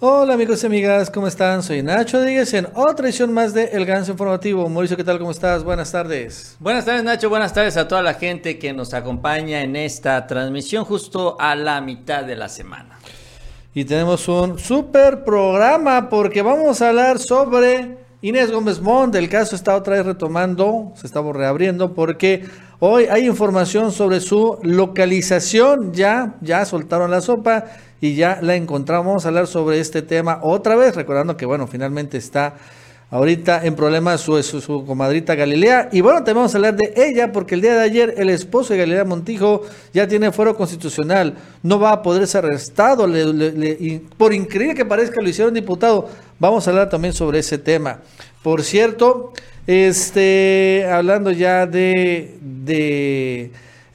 Hola amigos y amigas, ¿cómo están? Soy Nacho Díaz en otra edición más de El Ganso Informativo. Mauricio, ¿qué tal? ¿Cómo estás? Buenas tardes. Buenas tardes Nacho, buenas tardes a toda la gente que nos acompaña en esta transmisión justo a la mitad de la semana. Y tenemos un super programa porque vamos a hablar sobre Inés Gómez Mont. El caso está otra vez retomando, se está reabriendo porque hoy hay información sobre su localización. Ya, ya soltaron la sopa y ya la encontramos. Vamos a hablar sobre este tema otra vez, recordando que, bueno, finalmente está ahorita en problemas su, su, comadrita Galilea. Y bueno, también vamos a hablar de ella, porque el día de ayer el esposo de Galilea Montijo ya tiene fuero constitucional. No va a poder ser arrestado. por increíble que parezca, lo hicieron diputado. Vamos a hablar también sobre ese tema. Por cierto, este, hablando ya de, de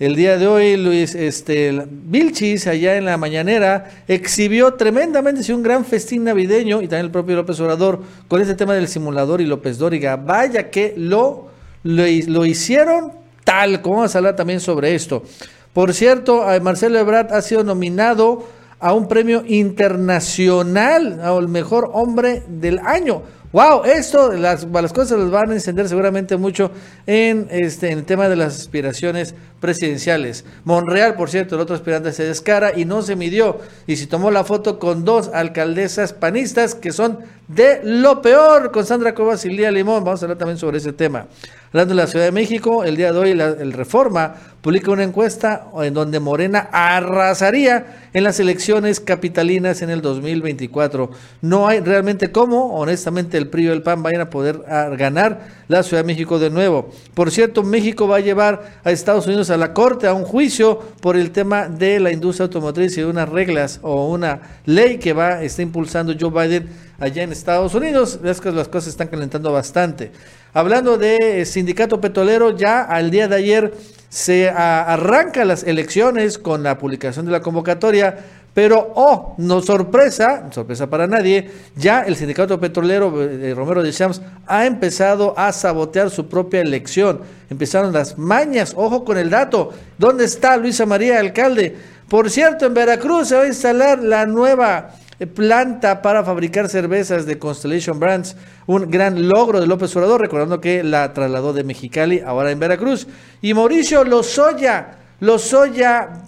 el día de hoy, Luis, este, Vilchis, allá en la mañanera, exhibió tremendamente sí, un gran festín navideño y también el propio López Obrador con este tema del simulador y López Dóriga. Vaya que lo, lo, hicieron tal, como vamos a hablar también sobre esto. Por cierto, Marcelo Ebrard ha sido nominado a un premio internacional al mejor hombre del año. Wow, esto, las, las cosas las van a encender seguramente mucho en, este, en el tema de las aspiraciones presidenciales. Monreal, por cierto, el otro aspirante se descara y no se midió. Y se tomó la foto con dos alcaldesas panistas que son de lo peor, con Sandra Cobas y Lía Limón. Vamos a hablar también sobre ese tema. Hablando de la Ciudad de México, el día de hoy el Reforma publica una encuesta en donde Morena arrasaría en las elecciones capitalinas en el 2024. No hay realmente cómo, honestamente, el PRI y el PAN vayan a poder ganar la Ciudad de México de nuevo. Por cierto, México va a llevar a Estados Unidos a la corte, a un juicio por el tema de la industria automotriz y de unas reglas o una ley que va, está impulsando Joe Biden allá en Estados Unidos. Las cosas están calentando bastante. Hablando de sindicato petrolero, ya al día de ayer se arranca las elecciones con la publicación de la convocatoria, pero, oh, no sorpresa, sorpresa para nadie, ya el sindicato petrolero de eh, Romero de Champs ha empezado a sabotear su propia elección. Empezaron las mañas, ojo con el dato. ¿Dónde está Luisa María, alcalde? Por cierto, en Veracruz se va a instalar la nueva eh, planta para fabricar cervezas de Constellation Brands, un gran logro de López Obrador, recordando que la trasladó de Mexicali, ahora en Veracruz. Y Mauricio Lozoya, Lozoya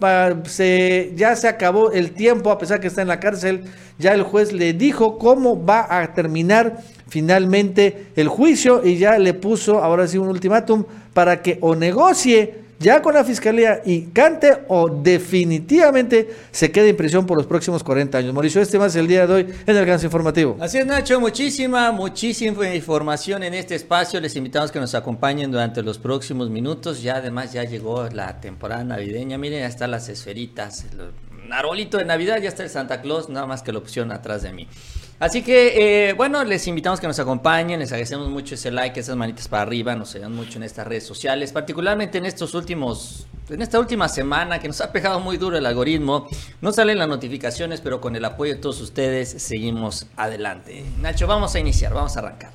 se, ya se acabó el tiempo, a pesar que está en la cárcel, ya el juez le dijo cómo va a terminar finalmente el juicio y ya le puso ahora sí un ultimátum para que o negocie ya con la fiscalía y cante o definitivamente se quede en prisión por los próximos 40 años. Mauricio, este más el día de hoy en el Ganso Informativo. Así es, Nacho, muchísima, muchísima información en este espacio. Les invitamos que nos acompañen durante los próximos minutos. Ya además ya llegó la temporada navideña. Miren, ya están las esferitas, el arbolito de Navidad, ya está el Santa Claus, nada más que la opción atrás de mí. Así que, eh, bueno, les invitamos que nos acompañen, les agradecemos mucho ese like, esas manitas para arriba, nos ayudan mucho en estas redes sociales, particularmente en estos últimos, en esta última semana que nos ha pegado muy duro el algoritmo. No salen las notificaciones, pero con el apoyo de todos ustedes seguimos adelante. Nacho, vamos a iniciar, vamos a arrancar.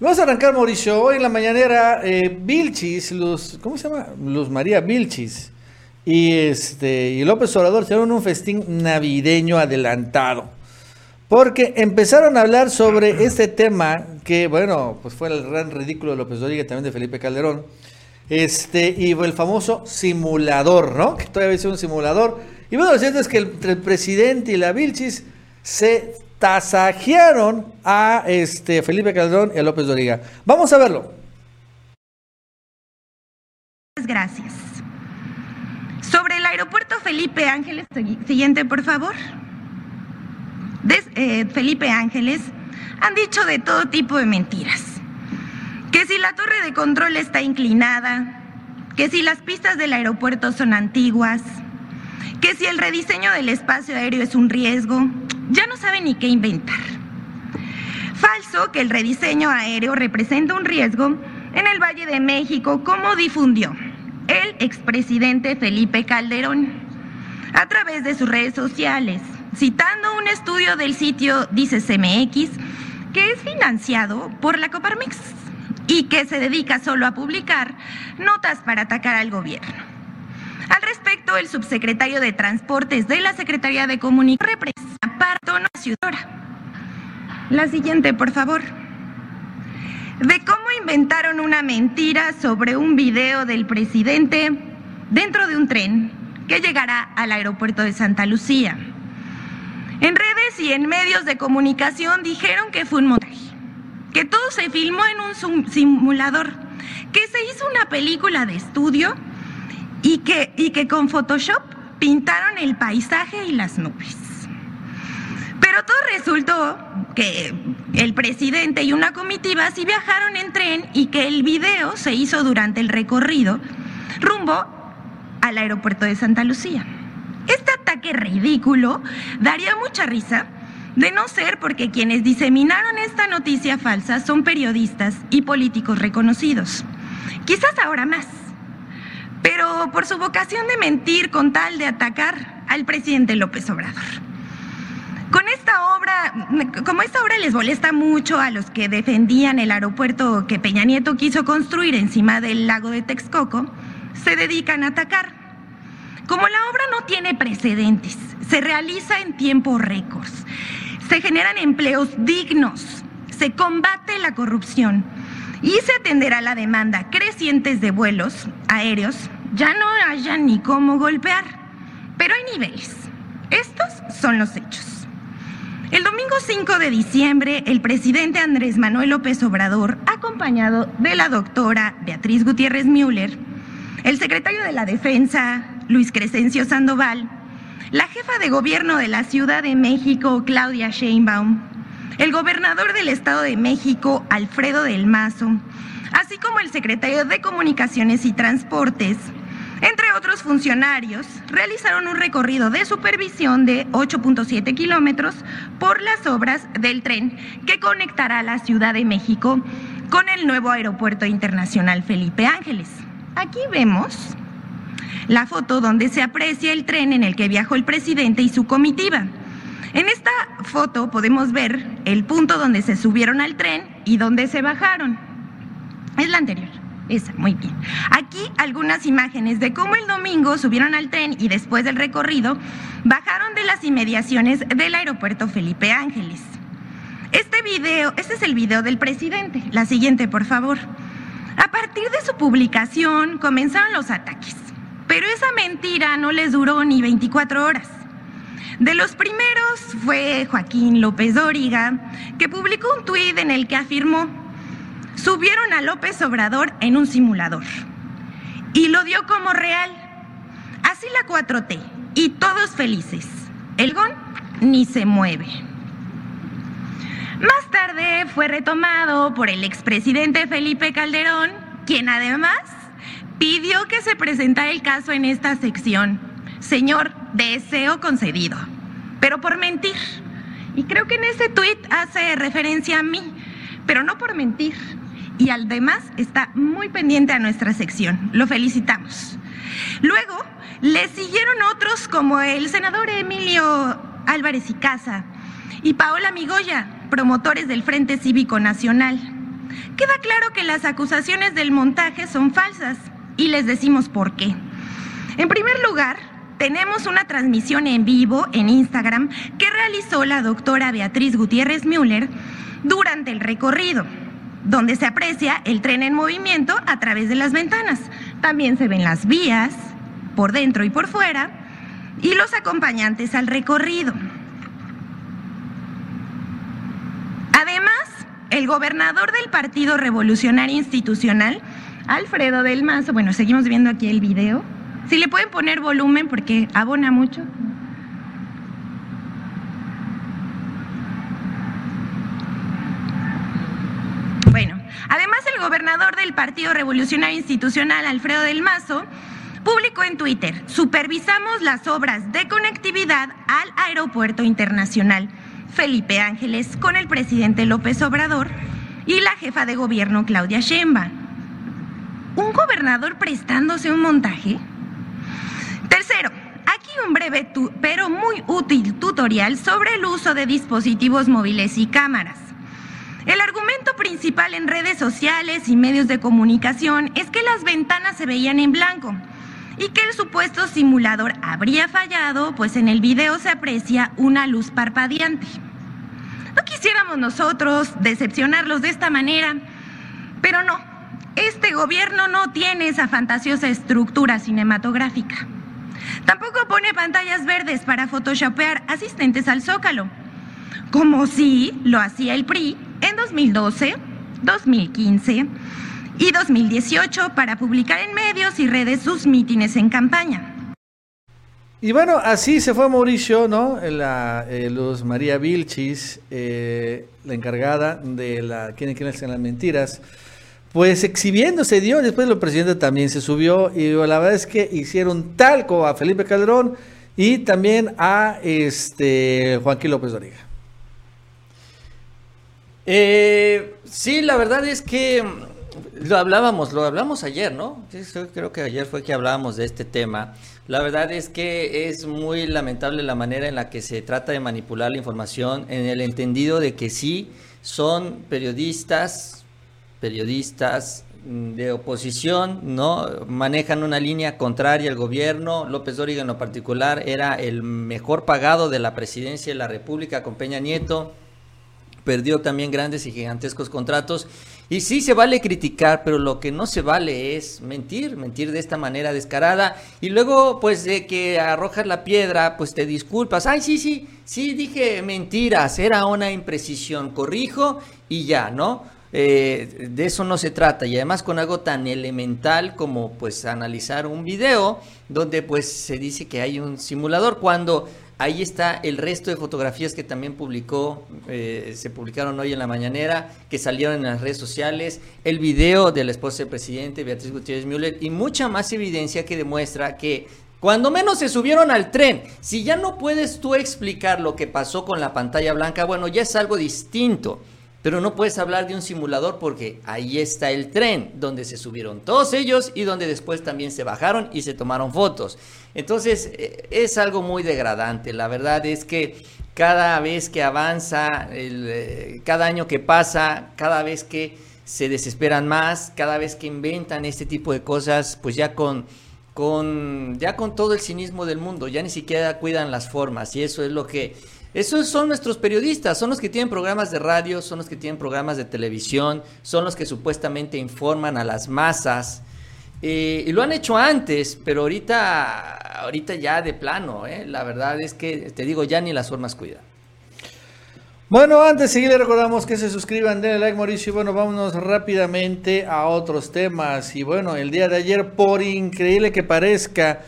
Vamos a arrancar, Mauricio. Hoy en la mañanera, eh, Vilchis, Luz, ¿cómo se llama? Luz María Vilchis y, este, y López Obrador hicieron un festín navideño adelantado. Porque empezaron a hablar sobre este tema que, bueno, pues fue el gran ridículo de López Dóriga, también de Felipe Calderón, este, y el famoso simulador, ¿no? Que todavía es un simulador. Y bueno, lo cierto es que el, el presidente y la Vilchis se tasajearon a este, Felipe Calderón y a López Dóriga. Vamos a verlo. Gracias. Sobre el aeropuerto Felipe Ángeles, siguiente, por favor eh, Felipe Ángeles han dicho de todo tipo de mentiras. Que si la torre de control está inclinada, que si las pistas del aeropuerto son antiguas, que si el rediseño del espacio aéreo es un riesgo, ya no saben ni qué inventar. Falso que el rediseño aéreo representa un riesgo en el Valle de México, como difundió el expresidente Felipe Calderón a través de sus redes sociales citando un estudio del sitio Dice CMX, que es financiado por la Coparmex y que se dedica solo a publicar notas para atacar al gobierno. Al respecto, el subsecretario de Transportes de la Secretaría de Comunicación representa para tono ciudadora. La siguiente, por favor. De cómo inventaron una mentira sobre un video del presidente dentro de un tren que llegará al aeropuerto de Santa Lucía. En redes y en medios de comunicación dijeron que fue un montaje, que todo se filmó en un simulador, que se hizo una película de estudio y que, con Photoshop pintaron el paisaje y las nubes. Pero todo resultó que el presidente y una comitiva sí viajaron en tren y que el video se hizo durante el recorrido rumbo al aeropuerto de Santa Lucía. Ataque ridículo daría mucha risa de no ser porque quienes diseminaron esta noticia falsa son periodistas y políticos reconocidos. Quizás ahora más pero por su vocación de mentir con tal de atacar al presidente López Obrador. Con esta obra, como esta obra les molesta mucho a los que defendían el aeropuerto que Peña Nieto quiso construir encima del lago de Texcoco, se dedican a atacar. Como la obra no tiene precedentes, se realiza en tiempos récords, se generan empleos dignos, se combate la corrupción y se atenderá la demanda crecientes de vuelos aéreos, ya no haya ni cómo golpear. Pero hay niveles. Estos son los hechos. El domingo 5 de diciembre, el presidente Andrés Manuel López Obrador, acompañado de la doctora Beatriz Gutiérrez Müller, el secretario de la Defensa, Luis Crescencio Sandoval, la jefa de gobierno de la Ciudad de México, Claudia Sheinbaum, el gobernador del Estado de México, Alfredo del Mazo, así como el secretario de Comunicaciones y Transportes, entre otros funcionarios, realizaron un recorrido de supervisión de 8.7 kilómetros por las obras del tren que conectará la Ciudad de México con el nuevo aeropuerto internacional Felipe Ángeles. Aquí vemos la foto donde se aprecia el tren en el que viajó el presidente y su comitiva. En esta foto podemos ver el punto donde se subieron al tren y donde se bajaron. Es la anterior. Esa, muy bien. Aquí algunas imágenes de cómo el domingo subieron al tren y después del recorrido bajaron de las inmediaciones del aeropuerto Felipe Ángeles. Este video, este es el video del presidente. La siguiente, por favor. A partir de su publicación comenzaron los ataques, pero esa mentira no les duró ni 24 horas. De los primeros fue Joaquín López Dóriga, que publicó un tuit en el que afirmó, subieron a López Obrador en un simulador y lo dio como real. Así la 4T y todos felices. El GON ni se mueve. Más tarde fue retomado por el expresidente Felipe Calderón, quien además pidió que se presentara el caso en esta sección. Señor, deseo concedido, pero por mentir. Y creo que en ese tuit hace referencia a mí, pero no por mentir. Y además está muy pendiente a nuestra sección. Lo felicitamos. Luego le siguieron otros como el senador Emilio Álvarez y Casa y Paola Migoya, promotores del Frente Cívico Nacional. Queda claro que las acusaciones del montaje son falsas y les decimos por qué. En primer lugar, tenemos una transmisión en vivo en Instagram que realizó la doctora Beatriz Gutiérrez Müller durante el recorrido, donde se aprecia el tren en movimiento a través de las ventanas. También se ven las vías por dentro y por fuera y los acompañantes al recorrido. Además, el gobernador del Partido Revolucionario Institucional, Alfredo del Mazo, bueno, seguimos viendo aquí el video, si le pueden poner volumen porque abona mucho. Bueno, además el gobernador del Partido Revolucionario Institucional, Alfredo del Mazo, publicó en Twitter, supervisamos las obras de conectividad al Aeropuerto Internacional Felipe Ángeles con el presidente López Obrador y la jefa de gobierno Claudia Sheinbaum. ¿Un gobernador prestándose un montaje? Tercero, aquí un breve pero muy útil tutorial sobre el uso de dispositivos móviles y cámaras. El argumento principal en redes sociales y medios de comunicación es que las ventanas se veían en blanco y que el supuesto simulador habría fallado, pues en el video se aprecia una luz parpadeante. No quisiéramos nosotros decepcionarlos de esta manera, pero no, este gobierno no tiene esa fantasiosa estructura cinematográfica. Tampoco pone pantallas verdes para photoshopear asistentes al zócalo, como sí lo hacía el PRI en 2012, 2015 y 2018 para publicar en medios y redes sus mítines en campaña. Y bueno, así se fue Mauricio, ¿no? La eh, Luz María Vilchis, eh, la encargada de la ¿Quién quieren las mentiras? Pues exhibiéndose dio, después el presidente también se subió y la verdad es que hicieron talco a Felipe Calderón y también a este Joaquín López Doriga. Eh, sí, la verdad es que lo hablábamos, lo hablamos ayer, ¿no? creo que ayer fue que hablábamos de este tema. La verdad es que es muy lamentable la manera en la que se trata de manipular la información en el entendido de que sí son periodistas, periodistas de oposición, ¿no? Manejan una línea contraria al gobierno. López Dóriga en lo particular era el mejor pagado de la presidencia de la República con Peña Nieto. Perdió también grandes y gigantescos contratos y sí se vale criticar, pero lo que no se vale es mentir, mentir de esta manera descarada. Y luego, pues, de que arrojas la piedra, pues te disculpas. Ay, sí, sí, sí, dije mentiras, era una imprecisión, corrijo y ya, ¿no? Eh, de eso no se trata. Y además con algo tan elemental como, pues, analizar un video donde, pues, se dice que hay un simulador cuando Ahí está el resto de fotografías que también publicó, eh, se publicaron hoy en la mañanera, que salieron en las redes sociales, el video de la esposa del presidente, Beatriz Gutiérrez Müller, y mucha más evidencia que demuestra que cuando menos se subieron al tren, si ya no puedes tú explicar lo que pasó con la pantalla blanca, bueno, ya es algo distinto. Pero no puedes hablar de un simulador porque ahí está el tren donde se subieron todos ellos y donde después también se bajaron y se tomaron fotos. Entonces eh, es algo muy degradante. La verdad es que cada vez que avanza, eh, cada año que pasa, cada vez que se desesperan más, cada vez que inventan este tipo de cosas, pues ya con, con, ya con todo el cinismo del mundo, ya ni siquiera cuidan las formas y eso es lo que esos son nuestros periodistas, son los que tienen programas de radio, son los que tienen programas de televisión, son los que supuestamente informan a las masas. Eh, y lo han hecho antes, pero ahorita, ahorita ya de plano, ¿eh? la verdad es que te digo, ya ni las formas cuidan. Bueno, antes de seguir, recordamos que se suscriban, denle like, Mauricio. Y bueno, vámonos rápidamente a otros temas. Y bueno, el día de ayer, por increíble que parezca,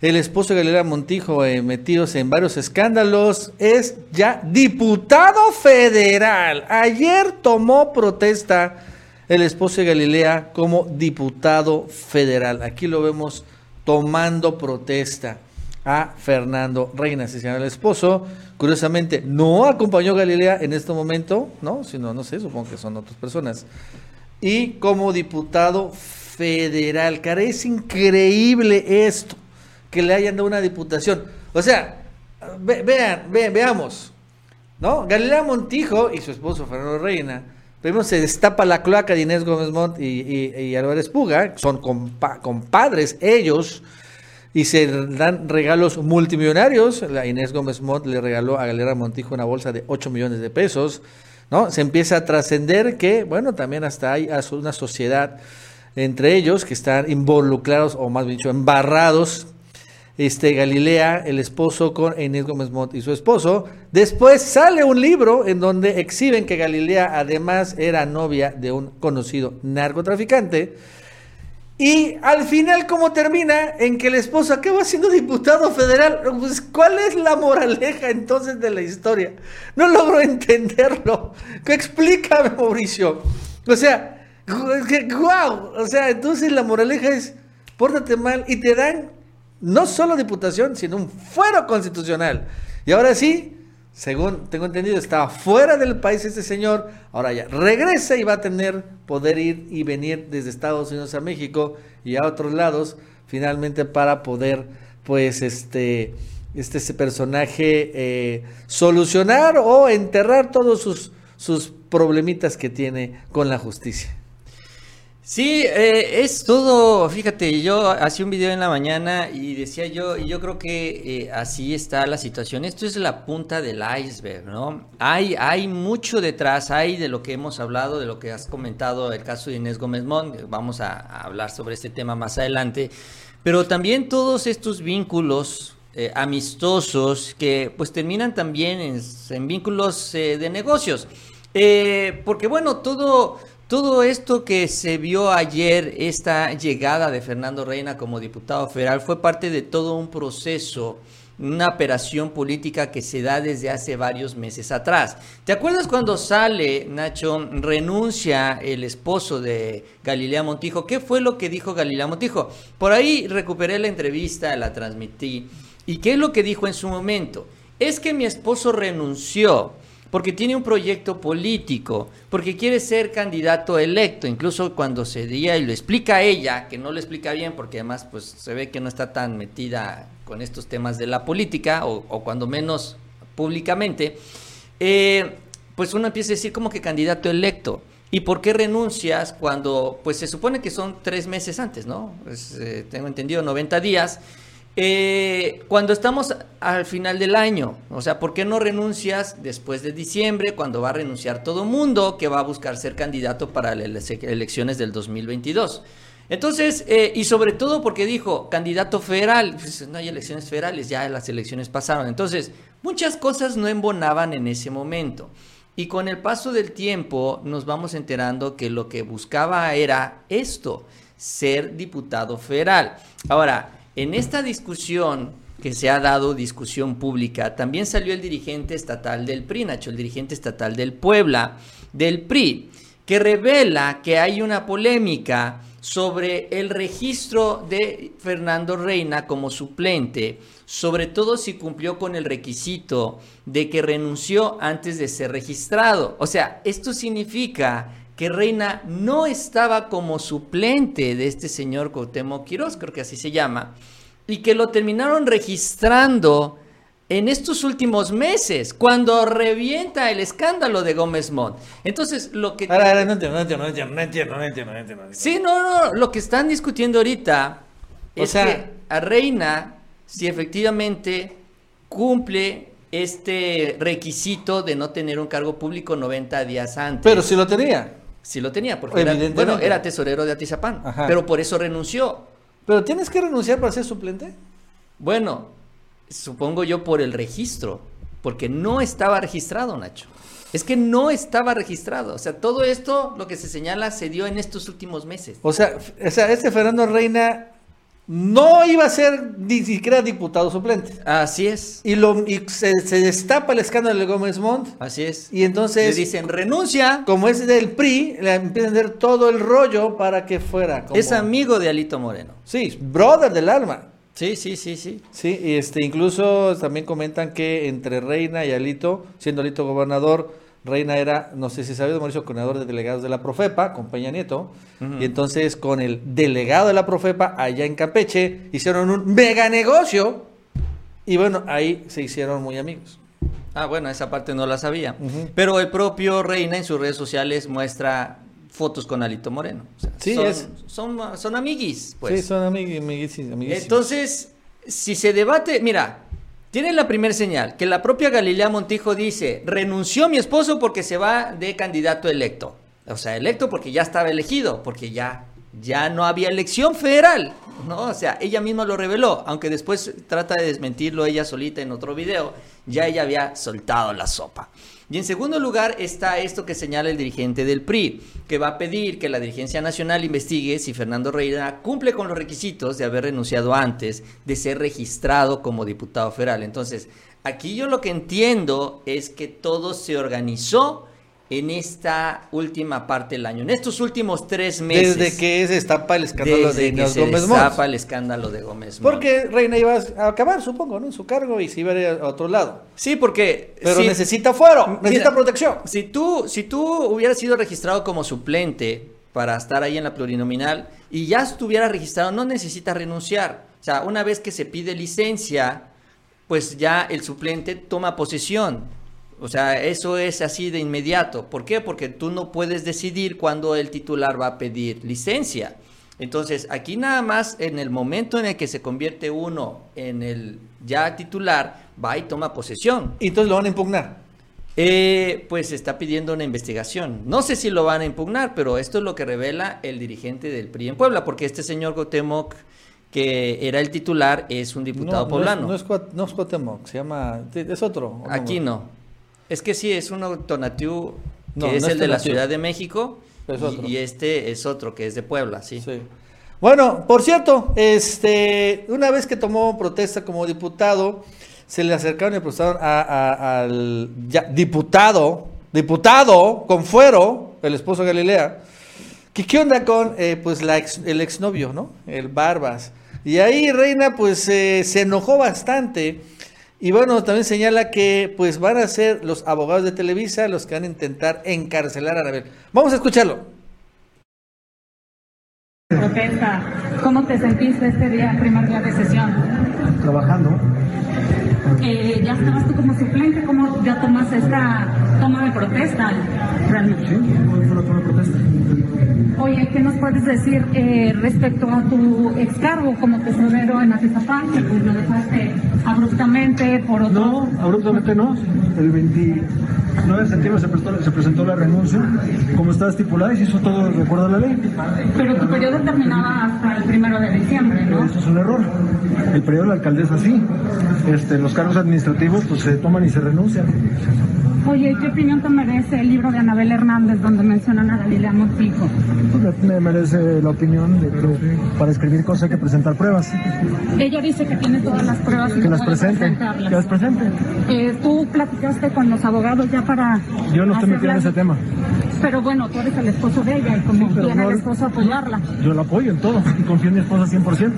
el esposo de Galilea Montijo, eh, metidos en varios escándalos, es ya diputado federal. Ayer tomó protesta el esposo de Galilea como diputado federal. Aquí lo vemos tomando protesta a Fernando Reina, se llama el esposo. Curiosamente, no acompañó a Galilea en este momento, ¿no? Sino, no sé, supongo que son otras personas. Y como diputado federal, cara, es increíble esto que le hayan dado una diputación. O sea, vean, veamos, ¿no? Galilea Montijo y su esposo Fernando Reina, primero se destapa la cloaca de Inés Gómez Montt y, Álvarez Puga, son compadres ellos, y se dan regalos multimillonarios. La Inés Gómez Montt le regaló a Galilea Montijo una bolsa de 8 millones de pesos, ¿no? Se empieza a trascender que, bueno, también hasta hay una sociedad entre ellos que están involucrados, o más bien dicho, embarrados este, Galilea, el esposo con Inés Gómez Montt y su esposo. Después sale un libro en donde exhiben que Galilea además era novia de un conocido narcotraficante. Y al final, ¿cómo termina? En que el esposo acaba siendo diputado federal. Pues, ¿Cuál es la moraleja entonces de la historia? No logro entenderlo. Explícame, Mauricio. O sea, wow. O sea, entonces la moraleja es, pórtate mal y te dan no solo diputación, sino un fuero constitucional. Y ahora sí, según tengo entendido, estaba fuera del país este señor, ahora ya regresa y va a tener poder ir y venir desde Estados Unidos a México y a otros lados, finalmente para poder, pues, este, este personaje eh, solucionar o enterrar todos sus, sus problemitas que tiene con la justicia. Sí, eh, es todo, fíjate, yo hacía un video en la mañana y decía yo, y yo creo que eh, así está la situación. Esto es la punta del iceberg, ¿no? Hay, hay mucho detrás, hay de lo que hemos hablado, de lo que has comentado, el caso de Inés Gómez Mont, vamos a, hablar sobre este tema más adelante, pero también todos estos vínculos eh, amistosos que pues terminan también en, vínculos de negocios. porque bueno, todo todo esto que se vio ayer, esta llegada de Fernando Reina como diputado federal, fue parte de todo un proceso, una operación política que se da desde hace varios meses atrás. ¿Te acuerdas cuando sale, Nacho, renuncia el esposo de Galilea Montijo? ¿Qué fue lo que dijo Galilea Montijo? Por ahí recuperé la entrevista, la transmití. ¿Y qué es lo que dijo en su momento? Es que mi esposo renunció porque tiene un proyecto político, porque quiere ser candidato electo, incluso cuando se diga y lo explica ella, que no lo explica bien, porque además pues se ve que no está tan metida con estos temas de la política, o, cuando menos públicamente, eh, pues uno empieza a decir como que candidato electo. ¿Y por qué renuncias cuando, pues se supone que son tres meses antes, ¿no? Eh, tengo entendido, 90 días. Eh, cuando estamos al final del año, o sea, ¿por qué no renuncias después de diciembre, cuando va a renunciar todo mundo que va a buscar ser candidato para las elecciones del 2022? Entonces, eh, y sobre todo porque dijo candidato federal, pues, no hay elecciones federales, ya las elecciones pasaron. Entonces, muchas cosas no embonaban en ese momento. Y con el paso del tiempo nos vamos enterando que lo que buscaba era esto, ser diputado federal. Ahora, en esta discusión que se ha dado, discusión pública, también salió el dirigente estatal del PRI, Nacho, el dirigente estatal del Puebla, del PRI, que revela que hay una polémica sobre el registro de Fernando Reina como suplente, sobre todo si cumplió con el requisito de que renunció antes de ser registrado. O sea, esto significa que Reina no estaba como suplente de este señor Cuauhtémoc Quirós, creo que así se llama, y que lo terminaron registrando en estos últimos meses, cuando revienta el escándalo de Gómez Mont. Entonces, lo que... Ahora, no entiendo, no entiendo, no entiendo, no entiendo, no entiendo, no entiendo. Sí, no, no, lo que están discutiendo ahorita es que a Reina, si efectivamente cumple este requisito de no tener un cargo público 90 días antes. Pero si lo tenía. Sí lo tenía, porque era, bueno, era tesorero de Atizapán, pero por eso renunció. ¿Pero tienes que renunciar para ser suplente? Bueno, supongo yo por el registro, porque no estaba registrado, Nacho. Es que no estaba registrado. O sea, todo esto, lo que se señala, se dio en estos últimos meses. O sea, o sea este Fernando Reina no iba a ser ni siquiera diputado suplente. Así es. Y, lo, se, destapa el escándalo de Gómez Montt. Así es. Y entonces... Le dicen, renuncia. Como es del PRI, le empiezan a dar todo el rollo para que fuera. Es amigo de Alito Moreno. Sí, brother del alma. Sí, sí, sí, sí. Sí, y este, incluso también comentan que entre Reina y Alito, siendo Alito gobernador, Reina era, no sé si sabes, Mauricio, coordinador de delegados de la Profepa, con Peña Nieto. Y entonces con el delegado de la Profepa allá en Campeche hicieron un mega negocio. Y bueno, ahí se hicieron muy amigos. Ah, bueno, esa parte no la sabía. Pero el propio Reina en sus redes sociales muestra fotos con Alito Moreno. sí, son, es. Son, son amiguis, pues. Sí, son amiguis, amiguis, Entonces, si se debate, mira, tiene la primera señal, que la propia Galilea Montijo dice, renunció mi esposo porque se va de candidato electo. O sea, electo porque ya estaba elegido, porque ya, ya no había elección federal. ¿no? O sea, ella misma lo reveló, aunque después trata de desmentirlo ella solita en otro video, ya ella había soltado la sopa. Y en segundo lugar está esto que señala el dirigente del PRI, que va a pedir que la dirigencia nacional investigue si Fernando Reina cumple con los requisitos de haber renunciado antes de ser registrado como diputado federal. Entonces, aquí yo lo que entiendo es que todo se organizó en esta última parte del año, en estos últimos tres meses. Desde que se destapa el escándalo de Gómez Gómez se destapa el escándalo de Gómez Porque Reina iba a acabar, supongo, ¿no? En su cargo y se iba a ir a otro lado. Sí, porque... Pero necesita fuero, necesita protección. Si tú, si tú hubieras sido registrado como suplente para estar ahí en la plurinominal y ya estuviera registrado, no necesita renunciar. O sea, una vez que se pide licencia, pues ya el suplente toma posesión O sea, eso es así de inmediato. ¿Por qué? Porque tú no puedes decidir cuándo el titular va a pedir licencia. Entonces, aquí nada más en el momento en el que se convierte uno en el ya titular, va y toma posesión. Y entonces lo van a impugnar. Eh, pues está pidiendo una investigación. No sé si lo van a impugnar, pero esto es lo que revela el dirigente del PRI en Puebla, porque este señor Gotemoc, que era el titular, es un diputado poblano. No es, no es, Gotemoc, se llama, es otro. Aquí no. Es que sí, es un Tonatiu que es el de la Ciudad de México. Y, este es otro que es de Puebla, sí. Bueno, por cierto, este, una vez que tomó protesta como diputado, se le acercaron y preguntaron al diputado, diputado con fuero, el esposo de Galilea, que qué onda con eh, pues la el exnovio, ¿no? El Barbas. Y ahí Reina pues se enojó bastante. Y bueno, también señala que pues van a ser los abogados de Televisa los que van a intentar encarcelar a Anabel. Vamos a escucharlo. Protesta, ¿cómo te sentiste este día, primer día de sesión? Trabajando eh, ya estabas tú como suplente, ¿cómo ya tomas esta toma de protesta realmente? Sí, fue la toma de protesta. Oye, ¿qué nos puedes decir eh, respecto a tu excargo como tesorero en Atizapán? Que pues lo dejaste abruptamente por otro... No, abruptamente no. El 29 de septiembre se, presentó la renuncia, como está estipulada y se hizo todo de acuerdo a la ley. Pero tu periodo terminaba hasta el primero de diciembre, ¿no? Eso es un error. El periodo de la alcaldesa sí. Este, los cargos administrativos pues se toman y se renuncian. Oye, ¿qué opinión te merece el libro de Anabel Hernández donde mencionan a Galilea Montijo? Me merece la opinión de que para escribir cosas hay que presentar pruebas. Ella dice que tiene todas las pruebas y que, las presente. Que las presente. Eh, ¿Tú platicaste con los abogados ya para... Yo no estoy metido en ese tema. Pero bueno, tú eres el esposo de ella y como sí, viene el esposo apoyarla. Yo la apoyo en todo y confío en mi esposa 100%.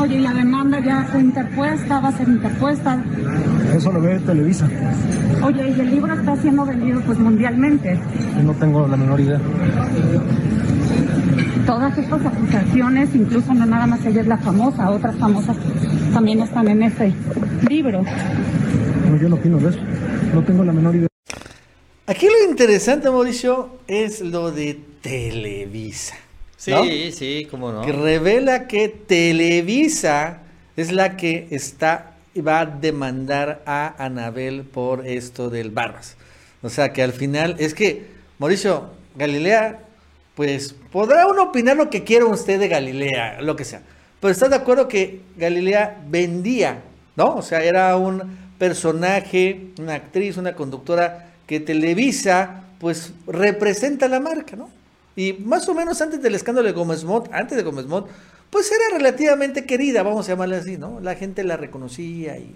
Oye, ¿y la demanda ya fue interpuesta? ¿Va a ser interpuesta? Eso lo ve Televisa. Oye, ¿y el libro está siendo vendido pues mundialmente? Yo no tengo la menor idea. Todas estas acusaciones, incluso no nada más ella es la famosa, otras famosas también están en ese libro. No, yo no opino de eso. No tengo la menor idea. Aquí lo interesante, Mauricio, es lo de Televisa. Sí, sí, cómo no. Que revela que Televisa es la que está va a demandar a Anabel por esto del Barbas. O sea que al final es que, Mauricio, Galilea, pues podrá uno opinar lo que quiera usted de Galilea, lo que sea. Pero está de acuerdo que Galilea vendía, ¿no? O sea, era un personaje, una actriz, una conductora que Televisa pues representa la marca, ¿no? Y más o menos antes del escándalo de Gómez Mont, antes de Gómez Mont, pues era relativamente querida, vamos a llamarle así, ¿no? La gente la reconocía y...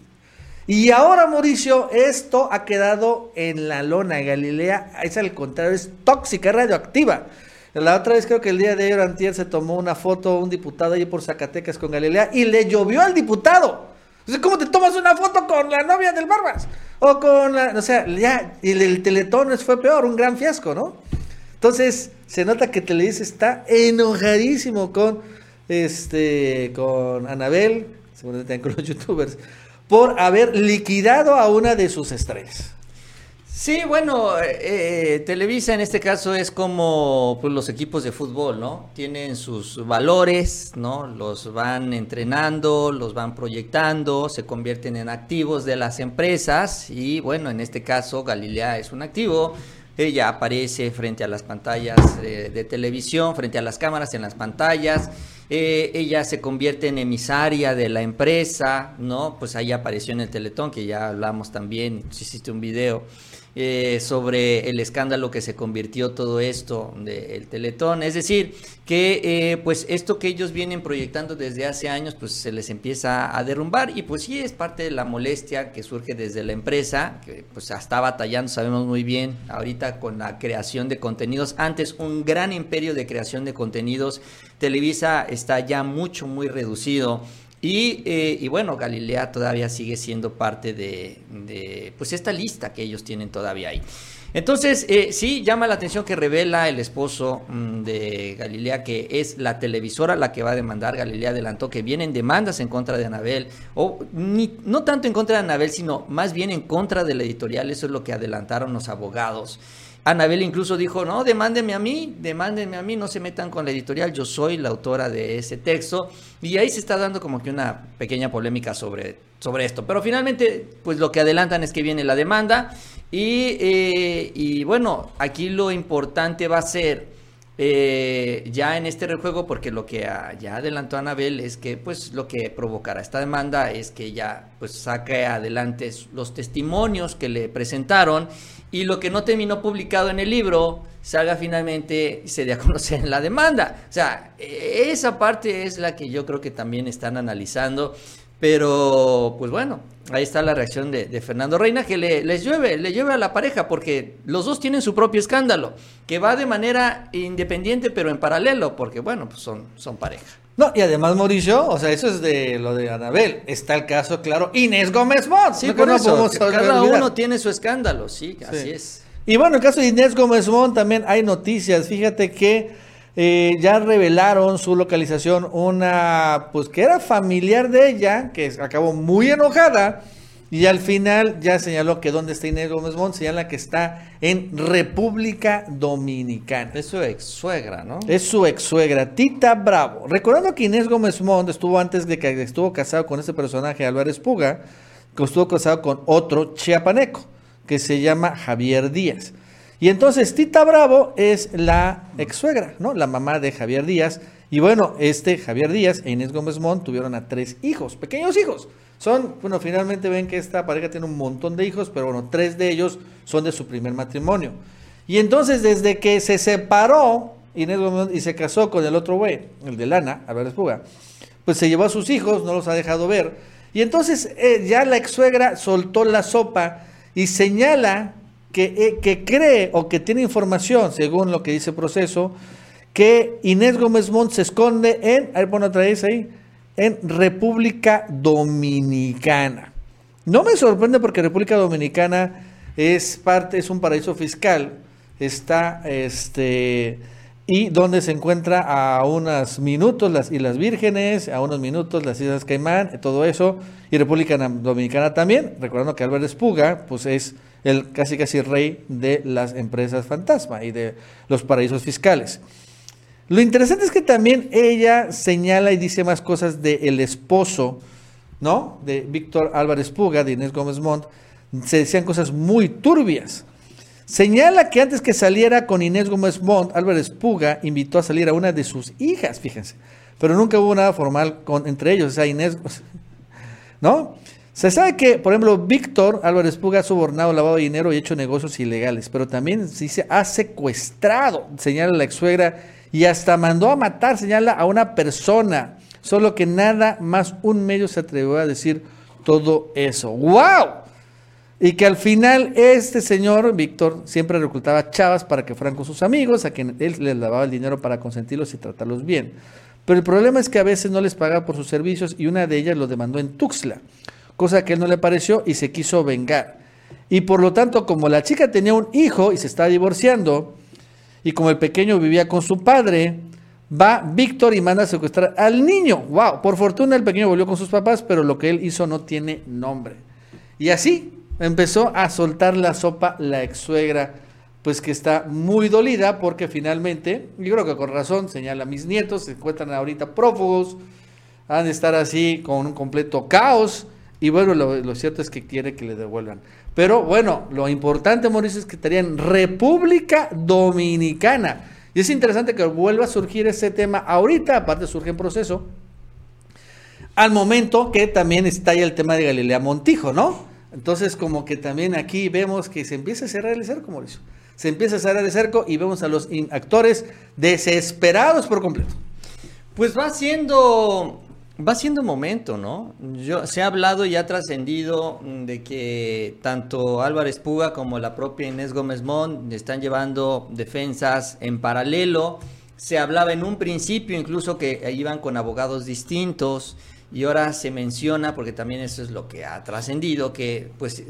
Y ahora, Mauricio, esto ha quedado en la lona. Galilea es al contrario, es tóxica, radioactiva. La otra vez creo que el día de ayer antier se tomó una foto un diputado ahí por Zacatecas con Galilea y le llovió al diputado. ¿Cómo te tomas una foto con la novia del Barbas? O con la, o sea, ya, y el, Teletón fue peor, un gran fiasco, ¿no? Entonces, se nota que Televisa está enojadísimo con, este, con Anabel, seguramente con los youtubers, por haber liquidado a una de sus estrellas. Sí, bueno, eh, eh, Televisa en este caso es como pues, los equipos de fútbol, ¿no? Tienen sus valores, ¿no? Los van entrenando, los van proyectando, se convierten en activos de las empresas y bueno, en este caso Galilea es un activo. Ella aparece frente a las pantallas eh, de televisión, frente a las cámaras en las pantallas. ella se convierte en emisaria de la empresa, ¿no? Pues ahí apareció en el Teletón, que ya hablamos también, hiciste un video. Eh, sobre el escándalo que se convirtió todo esto del Teletón. Es decir, que eh, pues esto que ellos vienen proyectando desde hace años, pues se les empieza a derrumbar y pues sí es parte de la molestia que surge desde la empresa, que pues está batallando, sabemos muy bien, ahorita con la creación de contenidos. Antes un gran imperio de creación de contenidos, Televisa está ya mucho, muy reducido. Eh, y, bueno, Galilea todavía sigue siendo parte de, pues esta lista que ellos tienen todavía ahí. Entonces, eh, sí, llama la atención que revela el esposo mm, de Galilea que es la televisora la que va a demandar. Galilea adelantó que vienen demandas en contra de Anabel, o ni, no tanto en contra de Anabel, sino más bien en contra de la editorial. Eso es lo que adelantaron los abogados. Anabel incluso dijo, no, demándenme a mí, demándenme a mí, no se metan con la editorial, yo soy la autora de ese texto. Y ahí se está dando como que una pequeña polémica sobre, sobre esto. Pero finalmente, pues lo que adelantan es que viene la demanda. Y, eh, y bueno, aquí lo importante va a ser eh, ya en este rejuego, porque lo que ya adelantó Anabel es que pues lo que provocará esta demanda es que ya pues saque adelante los testimonios que le presentaron y lo que no terminó publicado en el libro salga finalmente y se dé a conocer en la demanda. O sea, esa parte es la que yo creo que también están analizando. Pero, pues bueno, ahí está la reacción de, Fernando Reina, que le, les llueve, le llueve a la pareja, porque los dos tienen su propio escándalo, que va de manera independiente, pero en paralelo, porque bueno, pues son, son pareja. No, y además Mauricio, o sea, eso es de lo de Anabel. Está el caso, claro, Inés Gómez Mont. Sí, por eso, cada uno tiene su escándalo, sí, así es. Y bueno, en el caso de Inés Gómez Mont también hay noticias. Fíjate que eh, ya revelaron su localización, una, pues que era familiar de ella, que acabó muy enojada y al final ya señaló que dónde está Inés Gómez Mont, señala que está en República Dominicana. Es su ex suegra, ¿no? Es su ex suegra, Tita Bravo. Recordando que Inés Gómez Mont estuvo antes de que estuvo casado con ese personaje Álvarez Puga, que estuvo casado con otro chiapaneco, que se llama Javier Díaz. Y entonces Tita Bravo es la ex suegra, ¿no? La mamá de Javier Díaz. Y bueno, este Javier Díaz e Inés Gómez Mont tuvieron a tres hijos, pequeños hijos. Son, bueno, finalmente ven que esta pareja tiene un montón de hijos, pero bueno, tres de ellos son de su primer matrimonio. Y entonces, desde que se separó Inés Gómez y se casó con el otro güey, el de Lana, Álvarez Puga, pues se llevó a sus hijos, no los ha dejado ver. Y entonces eh, ya la ex suegra soltó la sopa y señala que, eh, que cree o que tiene información, según lo que dice el proceso, que Inés Gómez Mont se esconde en, a ver, pon otra vez ahí, en República Dominicana. No me sorprende porque República Dominicana es parte, es un paraíso fiscal, está este y donde se encuentra a unos minutos las Islas Vírgenes, a unos minutos las Islas Caimán, todo eso, y República Dominicana también, recordando que Álvarez Puga, pues es el casi casi rey de las empresas fantasma y de los paraísos fiscales. Lo interesante es que también ella señala y dice más cosas del esposo, ¿no? De Víctor Álvarez Puga, de Inés Gómez Montt. Se decían cosas muy turbias. Señala que antes que saliera con Inés Gómez Montt, Álvarez Puga invitó a salir a una de sus hijas, fíjense. Pero nunca hubo nada formal con, entre ellos, o sea, Inés, ¿no? Se sabe que, por ejemplo, Víctor Álvarez Puga ha sobornado, lavado dinero y hecho negocios ilegales, pero también se dice ha secuestrado, señala la ex suegra y hasta mandó a matar, señala a una persona, solo que nada más un medio se atrevió a decir todo eso. ¡Wow! Y que al final este señor, Víctor, siempre reclutaba chavas para que fueran con sus amigos, a quien él les lavaba el dinero para consentirlos y tratarlos bien. Pero el problema es que a veces no les pagaba por sus servicios y una de ellas lo demandó en Tuxtla, cosa que él no le pareció y se quiso vengar. Y por lo tanto, como la chica tenía un hijo y se estaba divorciando, y como el pequeño vivía con su padre, va Víctor y manda a secuestrar al niño. ¡Wow! Por fortuna el pequeño volvió con sus papás, pero lo que él hizo no tiene nombre. Y así empezó a soltar la sopa la ex suegra, pues que está muy dolida porque finalmente, yo creo que con razón, señala mis nietos, se encuentran ahorita prófugos, han de estar así con un completo caos. Y bueno, lo, cierto es que quiere que le devuelvan. Pero bueno, lo importante, Mauricio, es que estaría en República Dominicana. Y es interesante que vuelva a surgir ese tema ahorita, aparte surge en proceso, al momento que también está el tema de Galilea Montijo, ¿no? Entonces, como que también aquí vemos que se empieza a cerrar el cerco, Mauricio. Se empieza a cerrar el cerco y vemos a los actores desesperados por completo. Pues va siendo Va siendo momento, ¿no? Yo, se ha hablado y ha trascendido de que tanto Álvarez Puga como la propia Inés Gómez Mont están llevando defensas en paralelo. Se hablaba en un principio incluso que iban con abogados distintos y ahora se menciona, porque también eso es lo que ha trascendido, que pues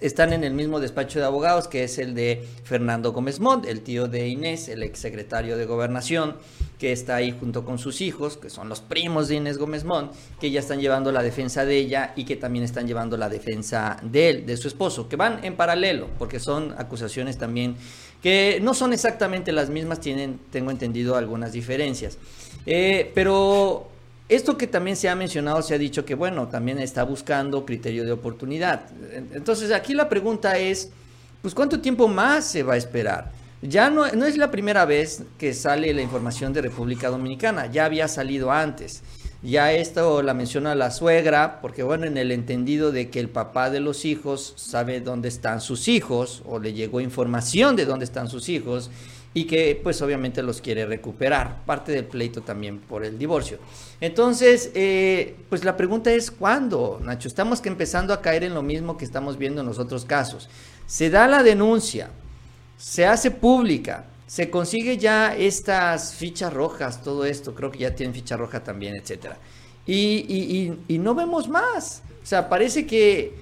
están en el mismo despacho de abogados, que es el de Fernando Gómez Montt, el tío de Inés, el exsecretario de Gobernación, que está ahí junto con sus hijos, que son los primos de Inés Gómez Montt, que ya están llevando la defensa de ella y que también están llevando la defensa de él, de su esposo, que van en paralelo, porque son acusaciones también que no son exactamente las mismas, tienen, tengo entendido, algunas diferencias. Eh, pero esto que también se ha mencionado, se ha dicho que, bueno, también está buscando criterio de oportunidad. Entonces, aquí la pregunta es, pues, ¿cuánto tiempo más se va a esperar? Ya no, no es la primera vez que sale la información de República Dominicana, ya había salido antes. Ya esto la menciona la suegra, porque bueno, en el entendido de que el papá de los hijos sabe dónde están sus hijos, o le llegó información de dónde están sus hijos, y que pues obviamente los quiere recuperar, parte del pleito también por el divorcio. Entonces, eh, pues la pregunta es ¿cuándo, Nacho? Estamos que empezando a caer en lo mismo que estamos viendo en los otros casos. Se da la denuncia, se hace pública, se consigue ya estas fichas rojas, todo esto, creo que ya tienen ficha roja también, etcétera. Y, y no vemos más. O sea, parece que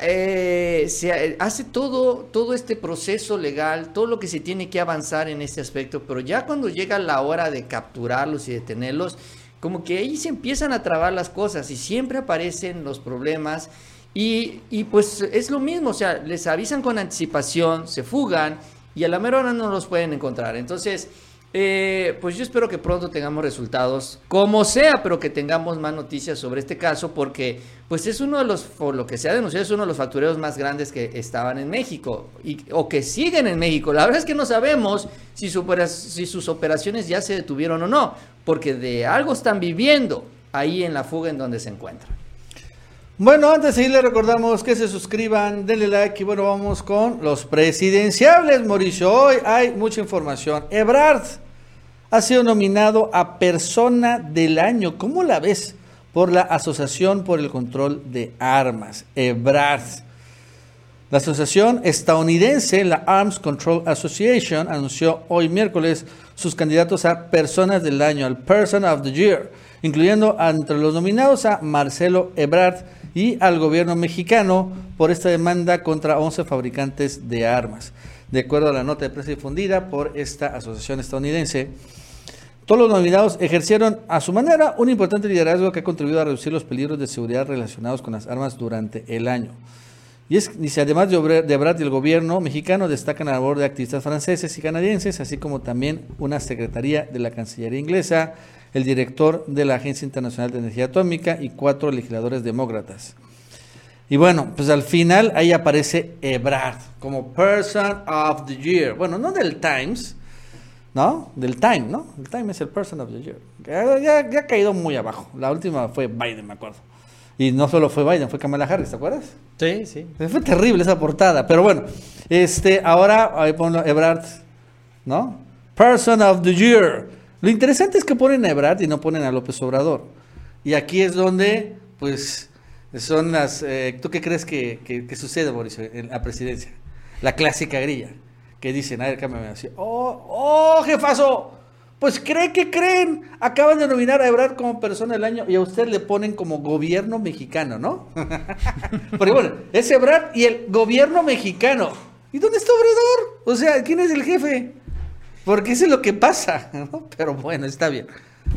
eh, se hace todo, todo este proceso legal, todo lo que se tiene que avanzar en este aspecto, pero ya cuando llega la hora de capturarlos y detenerlos, como que ahí se empiezan a trabar las cosas y siempre aparecen los problemas y, y pues es lo mismo, o sea, les avisan con anticipación, se fugan y a la mera hora no los pueden encontrar. Entonces, eh, pues yo espero que pronto tengamos resultados, como sea, pero que tengamos más noticias sobre este caso, porque pues es uno de los, por lo que se ha denunciado, es uno de los factureros más grandes que estaban en México y, o que siguen en México. La verdad es que no sabemos si, si sus operaciones ya se detuvieron o no, porque de algo están viviendo ahí en la fuga en donde se encuentran. Bueno, antes de ir le recordamos que se suscriban, denle like y bueno, vamos con los presidenciables, Mauricio. Hoy hay mucha información. Ebrard ha sido nominado a Persona del Año. ¿Cómo la ves? Por la Asociación por el Control de Armas, Ebrard. La asociación estadounidense, la Arms Control Association, anunció hoy miércoles sus candidatos a Personas del Año, al Person of the Year, incluyendo entre los nominados a Marcelo Ebrard, y al gobierno mexicano por esta demanda contra 11 fabricantes de armas. De acuerdo a la nota de prensa difundida por esta asociación estadounidense, todos los nominados ejercieron a su manera un importante liderazgo que ha contribuido a reducir los peligros de seguridad relacionados con las armas durante el año. Y es, dice, además de, de Brad y el gobierno mexicano, destacan la labor de activistas franceses y canadienses, así como también una secretaría de la Cancillería inglesa, el director de la Agencia Internacional de Energía Atómica y cuatro legisladores demócratas. Y bueno, pues al final ahí aparece Ebrard como Person of the Year. Bueno, no del Times, ¿no? Del Time, ¿no? El Time es el Person of the Year. Ya, ya, ha caído muy abajo. La última fue Biden, me acuerdo. Y no solo fue Biden, fue Kamala Harris, ¿te acuerdas? Sí, sí. Fue terrible esa portada. Pero bueno, este, ahora ahí ponlo Ebrard, ¿no? Person of the Year. Lo interesante es que ponen a Ebrard y no ponen a López Obrador. Y aquí es donde, pues, son las... Eh, ¿Tú qué crees que, que, sucede, Mauricio, en la presidencia? La clásica grilla, que dicen, a ver, cámbiame así, oh, oh, jefazo, pues cree que creen, acaban de nominar a Ebrard como persona del año y a usted le ponen como gobierno mexicano, ¿no? Porque bueno, es Ebrard y el gobierno mexicano. ¿Y dónde está Obrador? O sea, ¿quién es el jefe? Porque eso es lo que pasa, Pero bueno, está bien.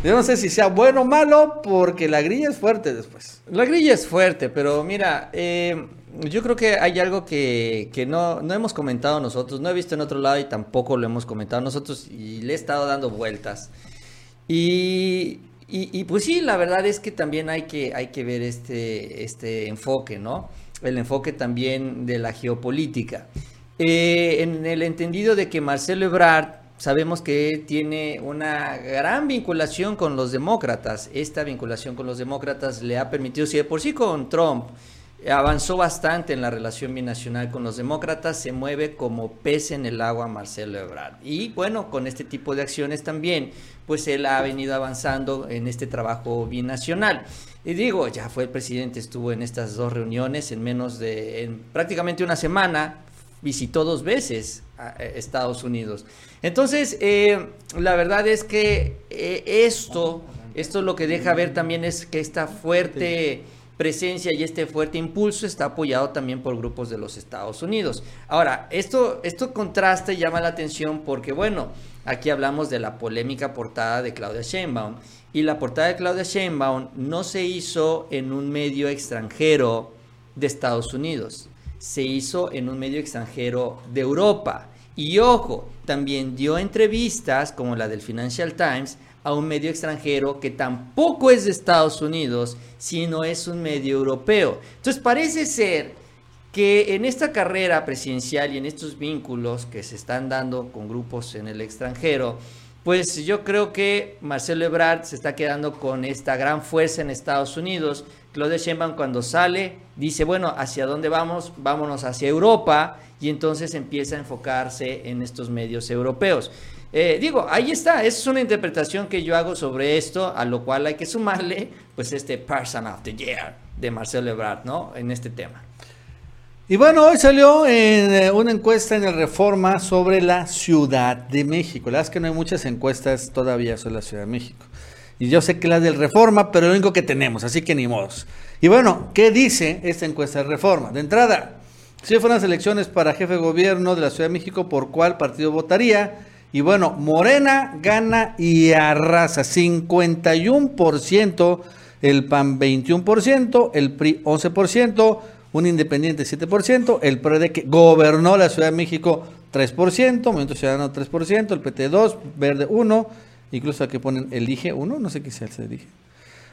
Yo no sé si sea bueno o malo, porque la grilla es fuerte después. La grilla es fuerte, pero mira, eh, yo creo que hay algo que, no, no, hemos comentado nosotros, no he visto en otro lado y tampoco lo hemos comentado nosotros y le he estado dando vueltas. Y, y, pues sí, la verdad es que también hay que, hay que ver este, este enfoque, ¿no? El enfoque también de la geopolítica. Eh, en el entendido de que Marcelo Ebrard sabemos que tiene una gran vinculación con los demócratas. Esta vinculación con los demócratas le ha permitido, si de por sí con Trump avanzó bastante en la relación binacional con los demócratas, se mueve como pez en el agua Marcelo Ebrard. Y bueno, con este tipo de acciones también, pues él ha venido avanzando en este trabajo binacional. Y digo, ya fue el presidente, estuvo en estas dos reuniones en menos de en prácticamente una semana, visitó dos veces eh, Estados Unidos. Entonces, eh, la verdad es que eh, esto Esto lo que deja ver también es que esta fuerte presencia y este fuerte impulso está apoyado también por grupos de los Estados Unidos. Ahora, esto, esto contrasta y llama la atención porque, bueno, aquí hablamos de la polémica portada de Claudia Sheinbaum y la portada de Claudia Sheinbaum no se hizo en un medio extranjero de Estados Unidos, se hizo en un medio extranjero de Europa. Y ojo, también dio entrevistas como la del Financial Times a un medio extranjero que tampoco es de Estados Unidos, sino es un medio europeo. Entonces parece ser que en esta carrera presidencial y en estos vínculos que se están dando con grupos en el extranjero, pues yo creo que Marcelo Ebrard se está quedando con esta gran fuerza en Estados Unidos. Claudia Sheinbaum cuando sale dice, bueno, ¿hacia dónde vamos? Vámonos hacia Europa y entonces empieza a enfocarse en estos medios europeos. Eh, digo, ahí está, esa es una interpretación que yo hago sobre esto, a lo cual hay que sumarle, pues, este Person of the Year de Marcelo Ebrard, ¿no? En este tema. Y bueno, hoy salió eh, una encuesta en el Reforma sobre la Ciudad de México. La verdad es que no hay muchas encuestas todavía sobre la Ciudad de México. Y yo sé que la del Reforma, pero es lo único que tenemos, así que ni modos. Y bueno, ¿qué dice esta encuesta de Reforma? De entrada, si fueran las elecciones para jefe de gobierno de la Ciudad de México, ¿por cuál partido votaría? Y bueno, Morena gana y arrasa 51%, el PAN 21%, el PRI 11%, un independiente 7%, el PRD que gobernó la Ciudad de México 3%, Movimiento Ciudadano 3%, el PT 2, Verde 1, incluso aquí ponen elige 1, no sé qué sea se elige.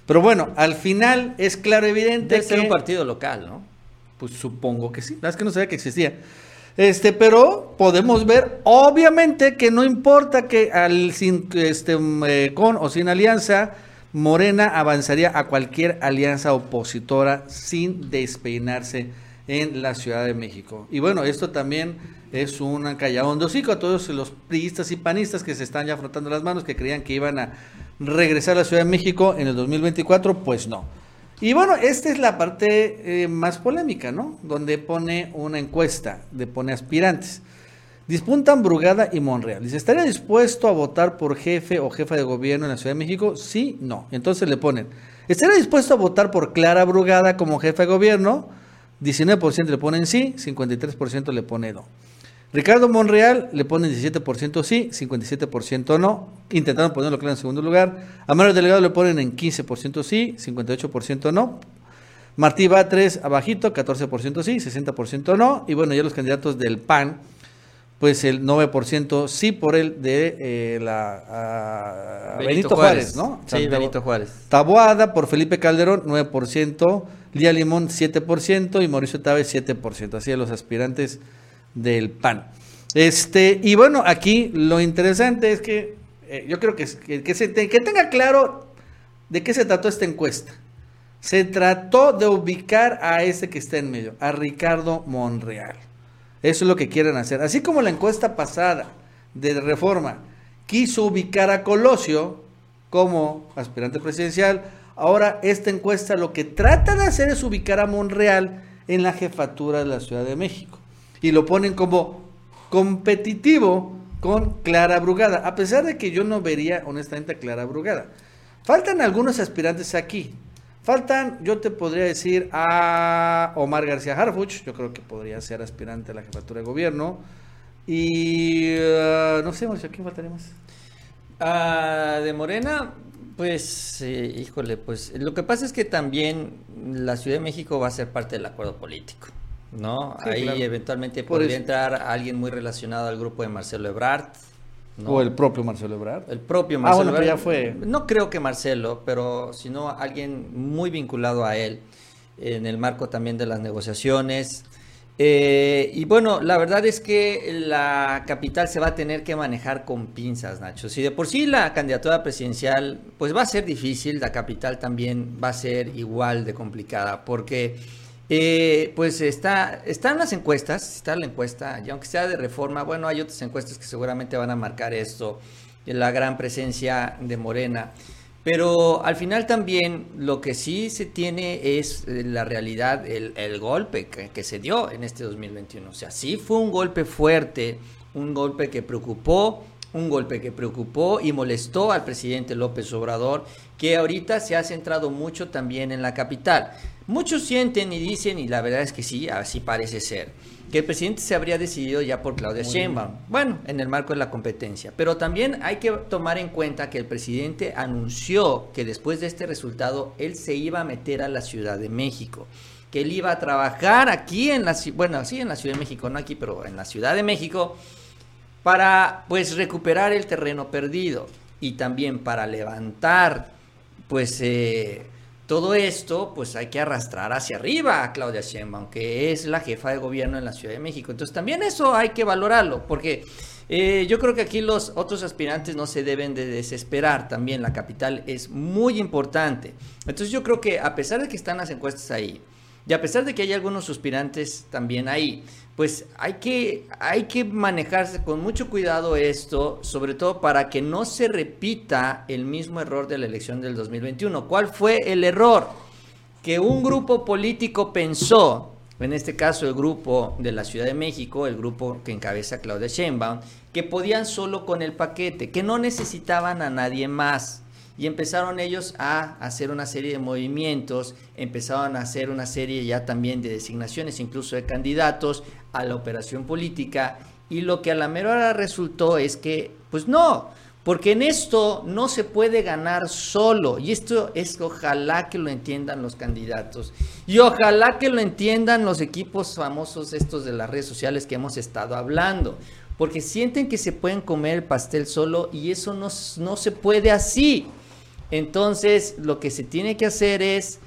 Pero bueno, al final es claro evidente Debe que ser un partido local, ¿no? Pues supongo que sí. La verdad es que no sabía que existía. Este, pero podemos ver, obviamente, que no importa que al sin, este, eh, con o sin alianza, Morena avanzaría a cualquier alianza opositora sin despeinarse en la Ciudad de México. Y bueno, esto también es un calladón de hocico a todos los priistas y panistas que se están ya frotando las manos, que creían que iban a regresar a la Ciudad de México en el 2024, pues no. Y bueno, esta es la parte eh, más polémica, ¿no? Donde pone una encuesta, de pone aspirantes. Dispuntan Brugada y Monreal. Dice, ¿estaría dispuesto a votar por jefe o jefa de gobierno en la Ciudad de México? Sí, no. Entonces le ponen, ¿estaría dispuesto a votar por Clara Brugada como jefa de gobierno? 19% le ponen sí, 53% le pone no. Ricardo Monreal le ponen 17% sí, 57% no. Intentaron ponerlo claro en segundo lugar. A Mario Delegado le ponen en 15% sí, 58% no. Martí Batres abajito, 14% sí, 60% no. Y bueno, ya los candidatos del PAN, pues el 9% sí por el de eh, la Benito, Juárez, ¿no? Sí, Benito Juárez. Taboada por Felipe Calderón, 9%. Lía Limón, 7%. Y Mauricio Távez, 7%. Así de los aspirantes del PAN. Este, y bueno, aquí lo interesante es que eh, yo creo que, que, se que tenga claro de qué se trató esta encuesta. Se trató de ubicar a ese que está en medio, a Ricardo Monreal. Eso es lo que quieren hacer. Así como la encuesta pasada de reforma quiso ubicar a Colosio como aspirante presidencial, ahora esta encuesta lo que trata de hacer es ubicar a Monreal en la jefatura de la Ciudad de México y lo ponen como competitivo con Clara Brugada, a pesar de que yo no vería honestamente a Clara Brugada. Faltan algunos aspirantes aquí. Faltan, yo te podría decir, a Omar García Harfuch, yo creo que podría ser aspirante a la jefatura de gobierno. Y uh, no sé, Mauricio, ¿quién faltaría más? Uh, de Morena, pues, eh, híjole, pues lo que pasa es que también la Ciudad de México va a ser parte del acuerdo político. ¿no? Ahí eventualmente podría entrar alguien muy relacionado al grupo de Marcelo Ebrard. O el propio Marcelo Ebrard. El propio Marcelo ah, bueno, ya fue. No creo que Marcelo, pero sino alguien muy vinculado a él en el marco también de las negociaciones. Eh, y bueno, la verdad es que la capital se va a tener que manejar con pinzas, Nacho. Si de por sí la candidatura presidencial, pues va a ser difícil, la capital también va a ser igual de complicada, porque eh, pues está, están las encuestas, está la encuesta, y aunque sea de reforma, bueno, hay otras encuestas que seguramente van a marcar esto, la gran presencia de Morena. Pero al final también lo que sí se tiene es eh, la realidad, el, golpe que, que, se dio en este 2021. O sea, sí fue un golpe fuerte, un golpe que preocupó un golpe que preocupó y molestó al presidente López Obrador, que ahorita se ha centrado mucho también en la capital. Muchos sienten y dicen, y la verdad es que sí, así parece ser, que el presidente se habría decidido ya por Claudia Sheinbaum, bueno, en el marco de la competencia. Pero también hay que tomar en cuenta que el presidente anunció que después de este resultado él se iba a meter a la Ciudad de México que él iba a trabajar aquí en la bueno, sí en la Ciudad de México, no aquí, pero en la Ciudad de México para pues recuperar el terreno perdido y también para levantar pues eh, todo esto pues hay que arrastrar hacia arriba a Claudia Sheinbaum que es la jefa de gobierno en la Ciudad de México. Entonces también eso hay que valorarlo porque eh, yo creo que aquí los otros aspirantes no se deben de desesperar. También la capital es muy importante. Entonces yo creo que a pesar de que están las encuestas ahí y a pesar de que hay algunos suspirantes también ahí, pues hay que, hay que manejarse con mucho cuidado esto, sobre todo para que no se repita el mismo error de la elección del 2021. ¿Cuál fue el error? Que un grupo político pensó, en este caso el grupo de la Ciudad de México, el grupo que encabeza Claudia Sheinbaum, que podían solo con el paquete, que no necesitaban a nadie más y empezaron ellos a hacer una serie de movimientos, empezaron a hacer una serie ya también de designaciones, incluso de candidatos a la operación política y lo que a la mera hora resultó es que, pues no, porque en esto no se puede ganar solo. Y esto es ojalá que lo entiendan los candidatos. Y ojalá que lo entiendan los equipos famosos estos de las redes sociales que hemos estado hablando. Porque sienten que se pueden comer el pastel solo y eso no, no se puede así. Entonces, lo que se tiene que hacer es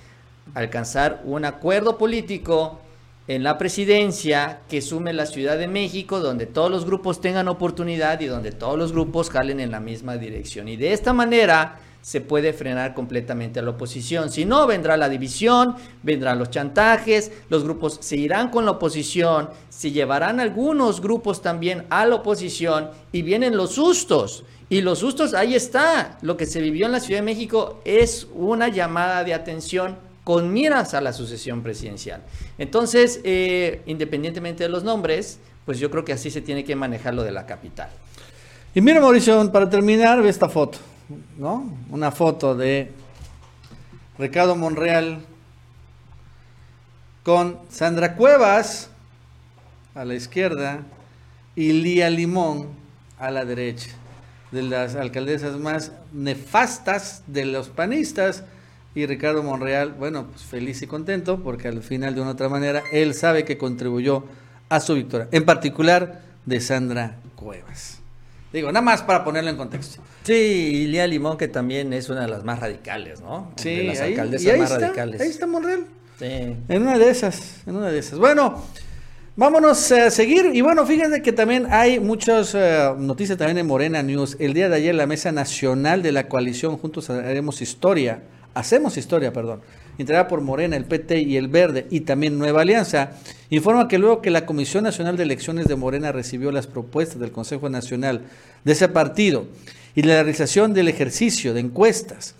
alcanzar un acuerdo político en la presidencia que sume la Ciudad de México, donde todos los grupos tengan oportunidad y donde todos los grupos jalen en la misma dirección. Y de esta manera se puede frenar completamente a la oposición. Si no, vendrá la división, vendrán los chantajes, los grupos se irán con la oposición, se llevarán algunos grupos también a la oposición y vienen los sustos. Y los sustos, ahí está. Lo que se vivió en la Ciudad de México es una llamada de atención con miras a la sucesión presidencial. Entonces, eh, independientemente de los nombres, pues yo creo que así se tiene que manejar lo de la capital. Y mira, Mauricio, para terminar, ve esta foto, ¿no? Una foto de Ricardo Monreal con Sandra Cuevas a la izquierda y Lía Limón a la derecha de las alcaldesas más nefastas de los panistas. Y Ricardo Monreal, bueno, pues feliz y contento porque al final de una otra manera él sabe que contribuyó a su victoria, en particular de Sandra Cuevas. Digo, nada más para ponerlo en contexto. Sí, y Lía Limón, que también es una de las más radicales, ¿no? Sí, de las alcaldesas más radicales. Ahí está Monreal. Sí. En una de esas, en una de esas. Bueno, Vámonos a seguir. Y bueno, fíjense que también hay muchas eh, noticias también en Morena News. El día de ayer la Mesa Nacional de la Coalición Juntos Haremos Historia, Hacemos Historia, perdón, integrada por Morena, el PT y el Verde y también Nueva Alianza, informa que luego que la Comisión Nacional de Elecciones de Morena recibió las propuestas del Consejo Nacional de ese partido y la realización del ejercicio de encuestas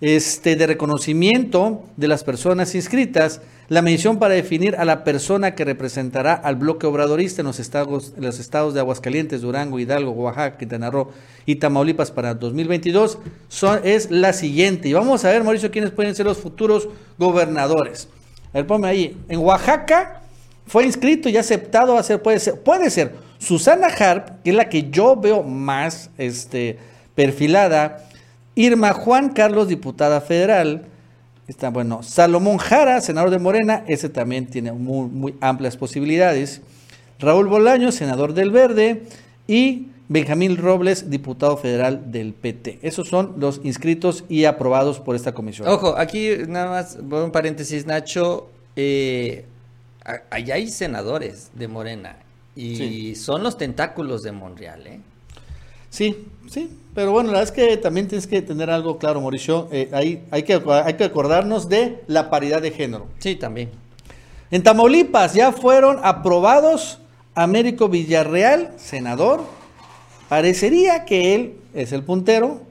este, de reconocimiento de las personas inscritas, la mención para definir a la persona que representará al bloque obradorista en los estados, los estados de Aguascalientes, Durango, Hidalgo, Oaxaca, Quintana Roo y Tamaulipas para 2022 son, es la siguiente. Y vamos a ver, Mauricio, quiénes pueden ser los futuros gobernadores. A ver, ponme ahí. En Oaxaca fue inscrito y aceptado a ser, puede ser, puede ser Susana Harp, que es la que yo veo más este, perfilada Irma Juan Carlos, diputada federal. Está bueno. Salomón Jara, senador de Morena, ese también tiene muy, muy amplias posibilidades. Raúl Bolaño, senador del Verde. Y Benjamín Robles, diputado federal del PT. Esos son los inscritos y aprobados por esta comisión. Ojo, aquí nada más, un paréntesis, Nacho. Eh, allá hay senadores de Morena y son los tentáculos de Monreal, ¿eh? Sí, sí, pero bueno, la verdad es que también tienes que tener algo claro, Mauricio. Eh, hay, hay, que, hay que acordarnos de la paridad de género. Sí, también. En Tamaulipas ya fueron aprobados Américo Villarreal, senador. Parecería que él es el puntero.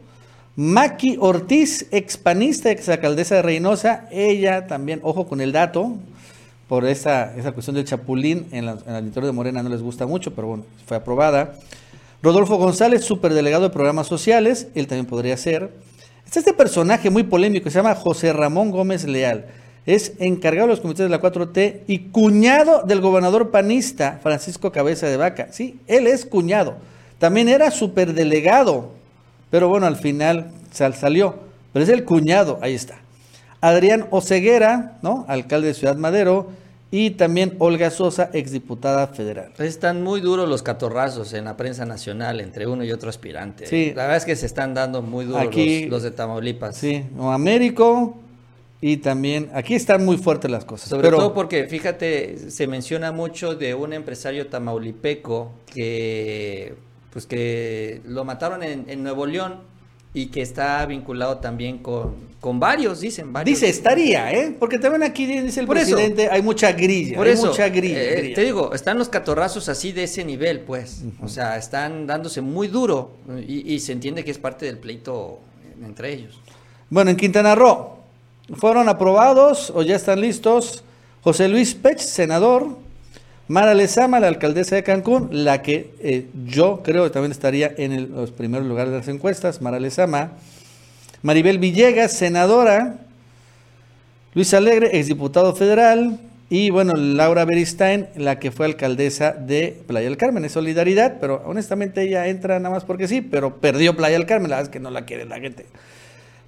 Maki Ortiz, expanista, exalcaldesa de Reynosa. Ella también, ojo con el dato, por esa, esa cuestión del chapulín en la, en la de Morena no les gusta mucho, pero bueno, fue aprobada. Rodolfo González, superdelegado de programas sociales, él también podría ser. Está este personaje muy polémico, se llama José Ramón Gómez Leal. Es encargado de los comités de la 4T y cuñado del gobernador panista Francisco Cabeza de Vaca. Sí, él es cuñado. También era superdelegado, pero bueno, al final salió. Pero es el cuñado, ahí está. Adrián Oceguera, ¿no? Alcalde de Ciudad Madero y también Olga Sosa, exdiputada federal. Están muy duros los catorrazos en la prensa nacional entre uno y otro aspirante. Sí. La verdad es que se están dando muy duros los, de Tamaulipas. Sí, o Américo y también aquí están muy fuertes las cosas. Sobre todo porque, fíjate, se menciona mucho de un empresario tamaulipeco que, pues que lo mataron en, en Nuevo León y que está vinculado también con, con varios, dicen varios. Dice, estaría, ¿eh? Porque también aquí dice el presidente, hay mucha grilla, por hay eso, mucha eh, grilla, Te digo, están los catorrazos así de ese nivel, pues. O sea, están dándose muy duro y, y, se entiende que es parte del pleito entre ellos. Bueno, en Quintana Roo fueron aprobados o ya están listos José Luis Pech, senador, Mara Lezama, la alcaldesa de Cancún, la que eh, yo creo que también estaría en los primeros lugares de las encuestas, Mara Lezama. Maribel Villegas, senadora. Luis Alegre, exdiputado federal. Y bueno, Laura Beristain, la que fue alcaldesa de Playa del Carmen, es solidaridad, pero honestamente ella entra nada más porque sí, pero perdió Playa del Carmen, la verdad es que no la quiere la gente.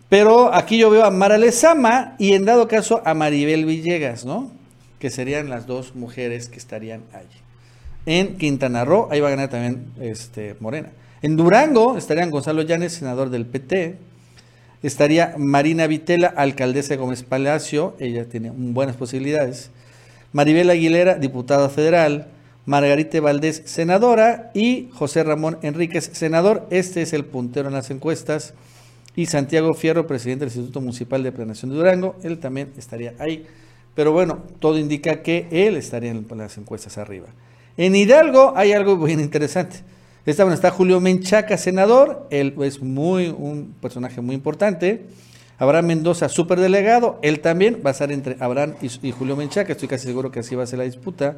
Pero aquí yo veo a Mara Lezama y en dado caso a Maribel Villegas, ¿no? Que serían las dos mujeres que estarían allí. En Quintana Roo, ahí va a ganar también este, Morena. En Durango estarían Gonzalo Llanes, senador del PT. Estaría Marina Vitela, alcaldesa de Gómez Palacio, ella tiene buenas posibilidades. Maribel Aguilera, diputada federal. Margarita Valdés, senadora. Y José Ramón Enríquez, senador. Este es el puntero en las encuestas. Y Santiago Fierro, presidente del Instituto Municipal de Planeación de Durango, él también estaría ahí. Pero bueno, todo indica que él estaría en las encuestas arriba. En Hidalgo hay algo bien interesante. Esta, bueno, está Julio Menchaca, senador. Él es muy, un personaje muy importante. Abraham Mendoza, superdelegado. Él también va a estar entre Abraham y, Julio Menchaca. Estoy casi seguro que así va a ser la disputa.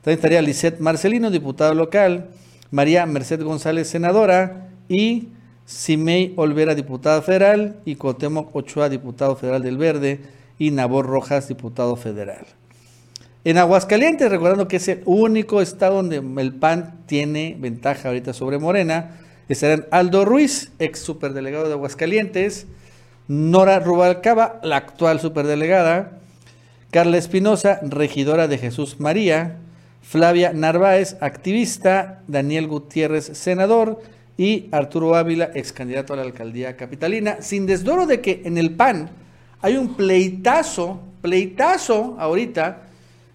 También estaría Lisette Marcelino, diputado local. María Merced González, senadora. Y Simei Olvera, diputada federal. Y Cotemoc Ochoa, diputado federal del Verde y Nabor Rojas, diputado federal. En Aguascalientes, recordando que es el único estado donde el PAN tiene ventaja ahorita sobre Morena, estarán Aldo Ruiz, ex superdelegado de Aguascalientes, Nora Rubalcaba, la actual superdelegada, Carla Espinosa, regidora de Jesús María, Flavia Narváez, activista, Daniel Gutiérrez, senador, y Arturo Ávila, ex candidato a la alcaldía capitalina, sin desdoro de que en el PAN hay un pleitazo, pleitazo ahorita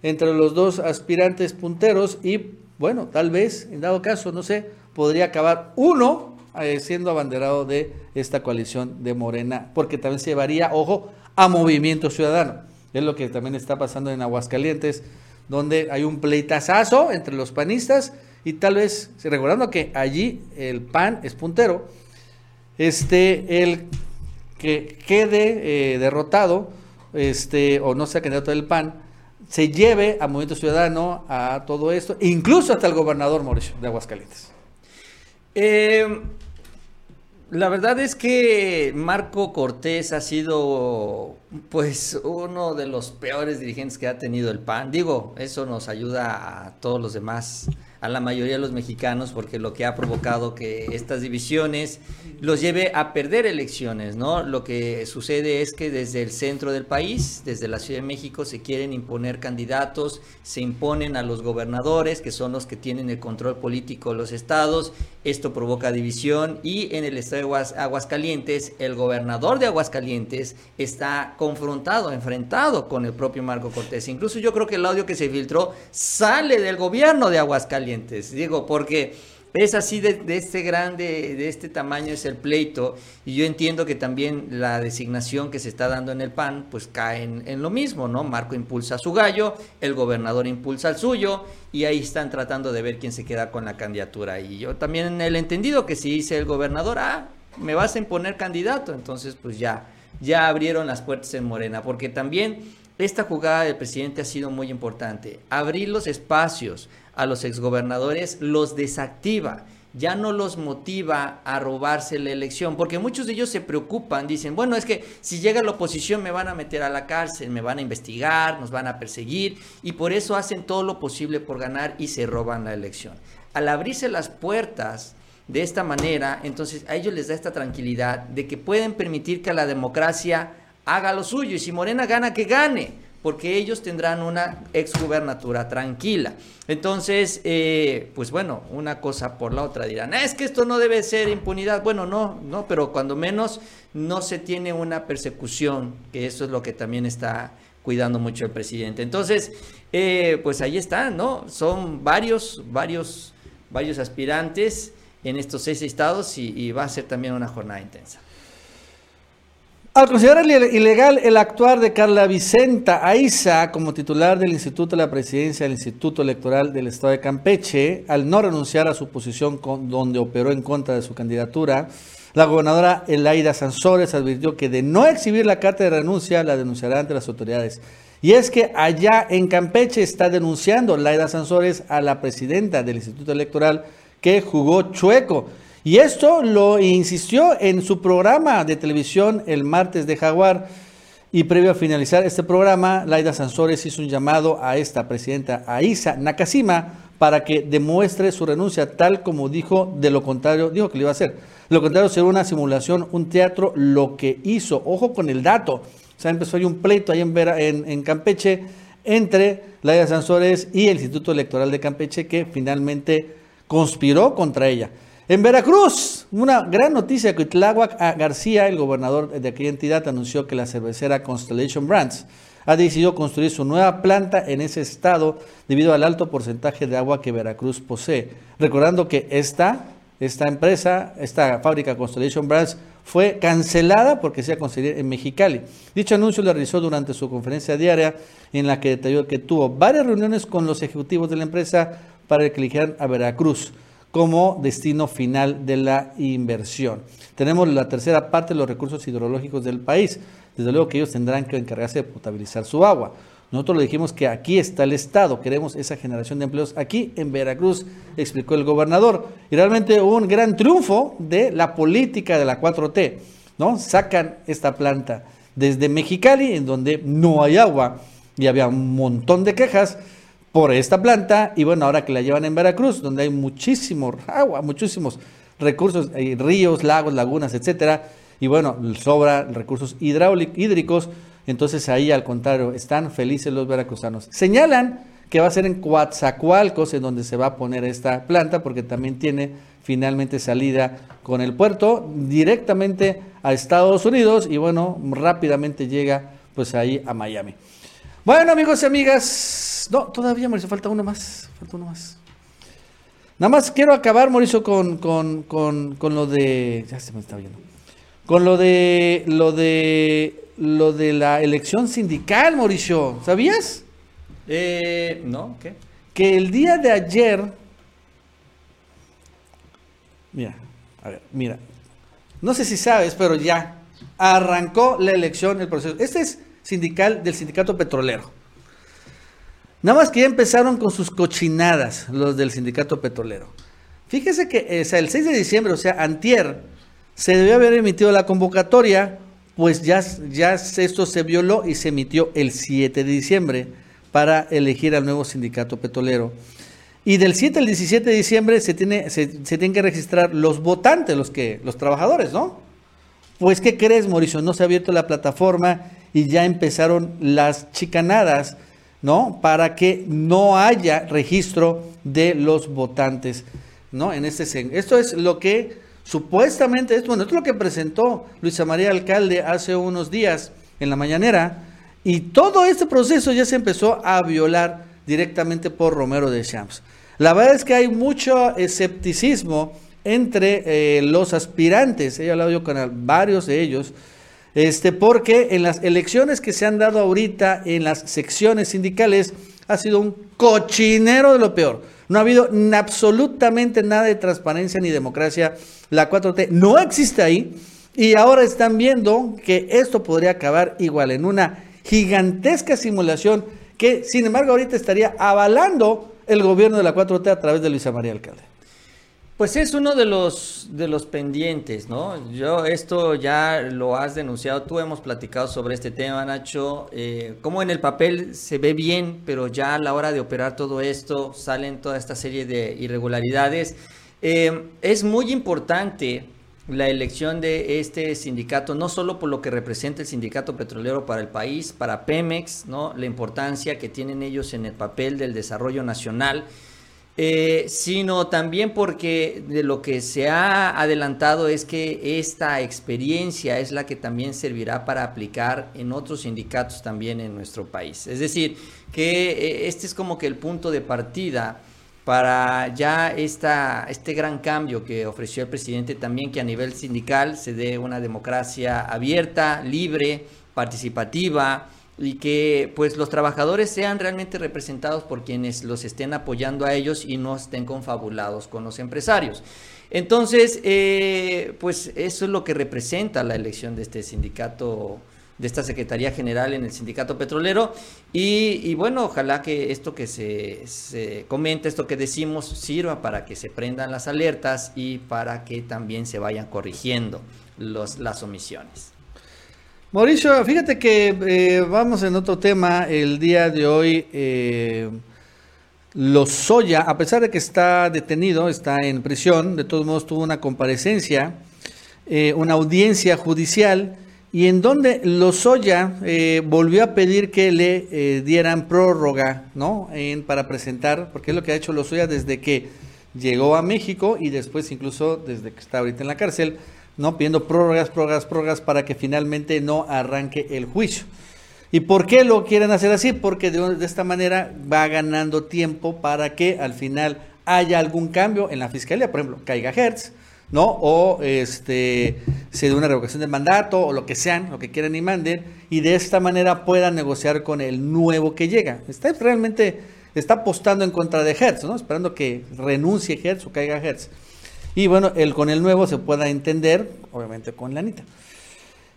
entre los dos aspirantes punteros y bueno, tal vez, en dado caso, no sé, podría acabar uno eh, siendo abanderado de esta coalición de Morena, porque también se llevaría, ojo, a Movimiento Ciudadano. Es lo que también está pasando en Aguascalientes, donde hay un pleitazazo entre los panistas y tal vez, recordando que allí el PAN es puntero, este, el que quede eh, derrotado este, o no sea candidato del PAN, se lleve a Movimiento Ciudadano a todo esto, incluso hasta el gobernador Mauricio de Aguascalientes. Eh, la verdad es que Marco Cortés ha sido pues uno de los peores dirigentes que ha tenido el PAN. Digo, eso nos ayuda a todos los demás a la mayoría de los mexicanos porque lo que ha provocado que estas divisiones los lleve a perder elecciones, ¿no? Lo que sucede es que desde el centro del país, desde la Ciudad de México, se quieren imponer candidatos, se imponen a los gobernadores, que son los que tienen el control político de los estados, esto provoca división y en el estado de Aguascalientes, el gobernador de Aguascalientes está confrontado, enfrentado con el propio Marco Cortés. Incluso yo creo que el audio que se filtró sale del gobierno de Aguascalientes Digo, porque es así de, este grande, de este tamaño es el pleito. Y yo entiendo que también la designación que se está dando en el PAN, pues cae en, lo mismo, ¿no? Marco impulsa a su gallo, el gobernador impulsa al suyo, y ahí están tratando de ver quién se queda con la candidatura. Y yo también el entendido que si dice el gobernador, ah, me vas a imponer candidato, entonces pues ya, ya abrieron las puertas en Morena, porque también esta jugada del presidente ha sido muy importante. Abrir los espacios a los exgobernadores los desactiva ya no los motiva a robarse la elección, porque muchos de ellos se preocupan, dicen, bueno, es que si llega la oposición me van a meter a la cárcel, me van a investigar, nos van a perseguir, y por eso hacen todo lo posible por ganar y se roban la elección. Al abrirse las puertas de esta manera, entonces a ellos les da esta tranquilidad de que pueden permitir que la democracia haga lo suyo, y si Morena gana, que gane porque ellos tendrán una exgubernatura tranquila. Entonces, eh, pues bueno, una cosa por la otra dirán, es que esto no debe ser impunidad. Bueno, no, no, pero cuando menos no se tiene una persecución, que eso es lo que también está cuidando mucho el presidente. Entonces, eh, pues ahí está, ¿no? Son varios, varios, varios aspirantes en estos seis estados y va a ser también una jornada intensa. Al considerar ilegal el actuar de Carla Vicenta Aiza como titular del Instituto de la Presidencia del Instituto Electoral del Estado de Campeche, al no renunciar a su posición con, donde operó en contra de su candidatura, la gobernadora Elaida Sansores advirtió que de no exhibir la carta de renuncia la denunciará ante las autoridades. Y es que allá en Campeche está denunciando Laida Sansores a la presidenta del Instituto Electoral que jugó chueco y esto lo insistió en su programa de televisión el martes de Jaguar. Y previo a finalizar este programa, Laida Sansores hizo un llamado a esta presidenta, Aisa Nakasima, para que demuestre su renuncia, tal como dijo, de lo contrario, dijo que lo iba a hacer. lo contrario sería una simulación, un teatro, lo que hizo. Ojo con el dato. O sea, empezó ahí un pleito ahí en, en, en Campeche entre Laida Sansores y el Instituto Electoral de Campeche, que finalmente conspiró contra ella. En Veracruz, una gran noticia que Tláhuac García, el gobernador de aquella entidad, anunció que la cervecera Constellation Brands ha decidido construir su nueva planta en ese estado debido al alto porcentaje de agua que Veracruz posee. Recordando que esta, esta empresa, esta fábrica Constellation Brands, fue cancelada porque se iba a en Mexicali. Dicho anuncio lo realizó durante su conferencia diaria en la que detalló que tuvo varias reuniones con los ejecutivos de la empresa para que eligieran a Veracruz como destino final de la inversión. Tenemos la tercera parte de los recursos hidrológicos del país. Desde luego que ellos tendrán que encargarse de potabilizar su agua. Nosotros le dijimos que aquí está el Estado, queremos esa generación de empleos aquí en Veracruz, explicó el gobernador. Y realmente hubo un gran triunfo de la política de la 4T, ¿no? Sacan esta planta desde Mexicali, en donde no hay agua, y había un montón de quejas, por esta planta y bueno, ahora que la llevan en Veracruz, donde hay muchísimo agua, muchísimos recursos, hay ríos, lagos, lagunas, etcétera, y bueno, sobra recursos hídricos, entonces ahí al contrario, están felices los veracruzanos. Señalan que va a ser en Coatzacoalcos en donde se va a poner esta planta porque también tiene finalmente salida con el puerto directamente a Estados Unidos y bueno, rápidamente llega pues ahí a Miami. Bueno, amigos y amigas, no, todavía, Mauricio, falta uno más, falta uno más. Nada más quiero acabar, Mauricio, con, con, lo de, ya se me está viendo, con lo de, lo de, lo de la elección sindical, Mauricio, ¿sabías? Eh, no, ¿qué? Que el día de ayer, mira, a ver, mira, no sé si sabes, pero ya arrancó la elección, el proceso. Este es sindical del sindicato petrolero. Nada más que ya empezaron con sus cochinadas los del sindicato petrolero. Fíjese que eh, el 6 de diciembre, o sea, antier, se debió haber emitido la convocatoria, pues ya, ya esto se violó y se emitió el 7 de diciembre para elegir al nuevo sindicato petrolero. Y del 7 al 17 de diciembre se, tiene, se, se tienen que registrar los votantes, los, que, los trabajadores, ¿no? Pues, ¿qué crees, Mauricio? No se ha abierto la plataforma y ya empezaron las chicanadas, ¿no? Para que no haya registro de los votantes, ¿no? En este esto es lo que supuestamente, bueno, esto es lo que presentó Luisa María Alcalde hace unos días en la mañanera y todo este proceso ya se empezó a violar directamente por Romero de Champs. La verdad es que hay mucho escepticismo entre eh, los aspirantes. He hablado yo con varios de ellos este, porque en las elecciones que se han dado ahorita en las secciones sindicales ha sido un cochinero de lo peor. No ha habido absolutamente nada de transparencia ni democracia. La 4T no existe ahí y ahora están viendo que esto podría acabar igual en una gigantesca simulación que, sin embargo, ahorita estaría avalando el gobierno de la 4T a través de Luisa María Alcalde. Pues es uno de los, de los pendientes, ¿no? Yo esto ya lo has denunciado, tú hemos platicado sobre este tema, Nacho, eh, como en el papel se ve bien, pero ya a la hora de operar todo esto salen toda esta serie de irregularidades. Eh, es muy importante la elección de este sindicato, no solo por lo que representa el sindicato petrolero para el país, para Pemex, ¿no? la importancia que tienen ellos en el papel del desarrollo nacional, eh, sino también porque de lo que se ha adelantado es que esta experiencia es la que también servirá para aplicar en otros sindicatos también en nuestro país. Es decir, que eh, este es como que el punto de partida para ya esta, este gran cambio que ofreció el presidente también, que a nivel sindical se dé una democracia abierta, libre, participativa, y que pues los trabajadores sean realmente representados por quienes los estén apoyando a ellos y no estén confabulados con los empresarios. Entonces, eh, pues eso es lo que representa la elección de este sindicato, de esta Secretaría General en el sindicato petrolero. Y, bueno, ojalá que esto que se, se comenta, esto que decimos, sirva para que se prendan las alertas y para que también se vayan corrigiendo los, las omisiones. Mauricio, fíjate que eh, vamos en otro tema. El día de hoy, eh, Lozoya, a pesar de que está detenido, está en prisión, de todos modos tuvo una comparecencia, eh, una audiencia judicial, y en donde Lozoya eh, volvió a pedir que le eh, dieran prórroga, ¿no? Para presentar, porque es lo que ha hecho Lozoya desde que llegó a México y después incluso desde que está ahorita en la cárcel ¿no? Pidiendo prórrogas, prórrogas, prórrogas para que finalmente no arranque el juicio. ¿Y por qué lo quieren hacer así? Porque de, esta manera va ganando tiempo para que al final haya algún cambio en la fiscalía, por ejemplo, caiga Hertz, ¿no? O este se dé una revocación del mandato o lo que sean, lo que quieran y manden, y de esta manera puedan negociar con el nuevo que llega. Está realmente está apostando en contra de Hertz, ¿no? Esperando que renuncie Hertz o caiga Hertz. Y bueno, el con el nuevo se pueda entender, obviamente con la Anita.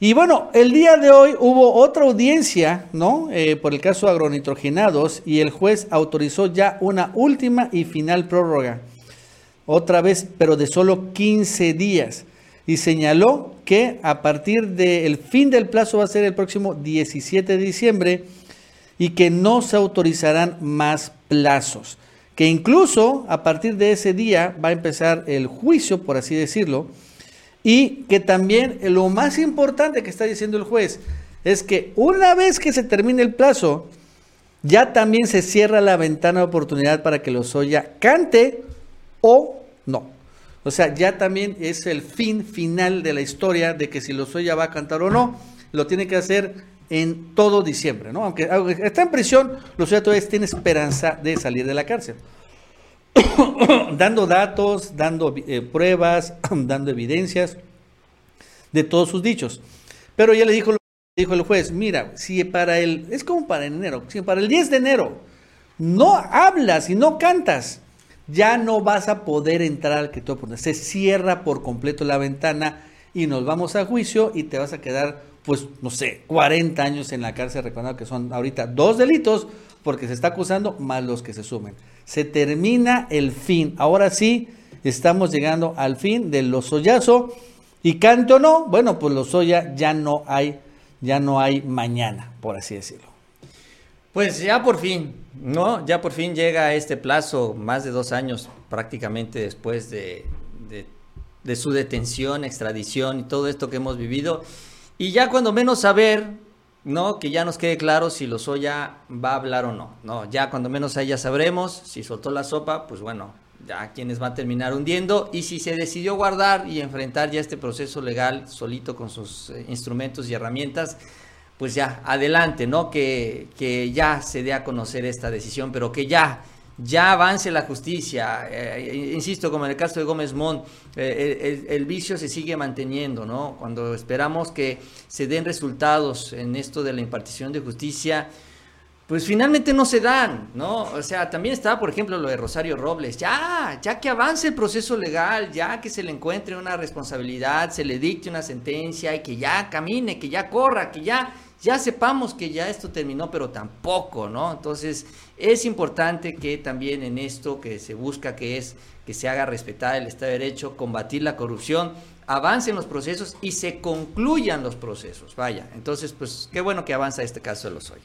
Y bueno, el día de hoy hubo otra audiencia, ¿no? Eh, por el caso agronitrogenados y el juez autorizó ya una última y final prórroga. Otra vez, pero de solo 15 días. Y señaló que a partir del fin del plazo va a ser el próximo 17 de diciembre y que no se autorizarán más plazos que incluso a partir de ese día va a empezar el juicio, por así decirlo, y que también lo más importante que está diciendo el juez es que una vez que se termine el plazo, ya también se cierra la ventana de oportunidad para que Lozoya cante o no. O sea, ya también es el fin final de la historia de que si Lozoya va a cantar o no, lo tiene que hacer en todo diciembre, ¿no? Aunque, está en prisión, los todavía tiene esperanza de salir de la cárcel. dando datos, dando eh, pruebas, dando evidencias de todos sus dichos. Pero ya le dijo, dijo el juez, mira, si para el, es como para enero, si para el 10 de enero no hablas y no cantas, ya no vas a poder entrar al que tú Se cierra por completo la ventana y nos vamos a juicio y te vas a quedar pues, no sé, 40 años en la cárcel, recordando que son ahorita dos delitos, porque se está acusando, más los que se sumen. Se termina el fin. Ahora sí, estamos llegando al fin del Lozoyazo. Y canto o no, bueno, pues Lozoya ya no hay, ya no hay mañana, por así decirlo. Pues ya por fin, ¿no? Ya por fin llega este plazo, más de dos años prácticamente después de, de, de su detención, extradición y todo esto que hemos vivido. Y ya cuando menos saber, ¿no? Que ya nos quede claro si Lozoya va a hablar o no, ¿no? Ya cuando menos ahí ya sabremos si soltó la sopa, pues bueno, ya quienes va a terminar hundiendo. Y si se decidió guardar y enfrentar ya este proceso legal solito con sus eh, instrumentos y herramientas, pues ya, adelante, ¿no? Que, que ya se dé a conocer esta decisión, pero que ya ya avance la justicia. Eh, insisto, como en el caso de Gómez Mont, eh, el, vicio se sigue manteniendo, ¿no? Cuando esperamos que se den resultados en esto de la impartición de justicia, pues finalmente no se dan, ¿no? O sea, también estaba, por ejemplo, lo de Rosario Robles. Ya, ya que avance el proceso legal, ya que se le encuentre una responsabilidad, se le dicte una sentencia y que ya camine, que ya corra, que ya, ya sepamos que ya esto terminó, pero tampoco, ¿no? Entonces, es importante que también en esto que se busca, que es que se haga respetar el Estado de Derecho, combatir la corrupción, avancen los procesos y se concluyan los procesos. Vaya, entonces, pues qué bueno que avanza este caso de los hoy.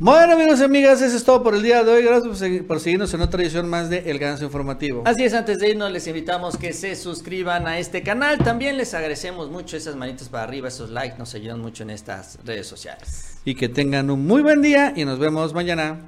Bueno amigos y amigas, eso es todo por el día de hoy. Gracias por, seguirnos en otra edición más de El Ganso Informativo. Así es, antes de irnos les invitamos que se suscriban a este canal. También les agradecemos mucho esas manitas para arriba, esos likes nos ayudan mucho en estas redes sociales. Y que tengan un muy buen día y nos vemos mañana.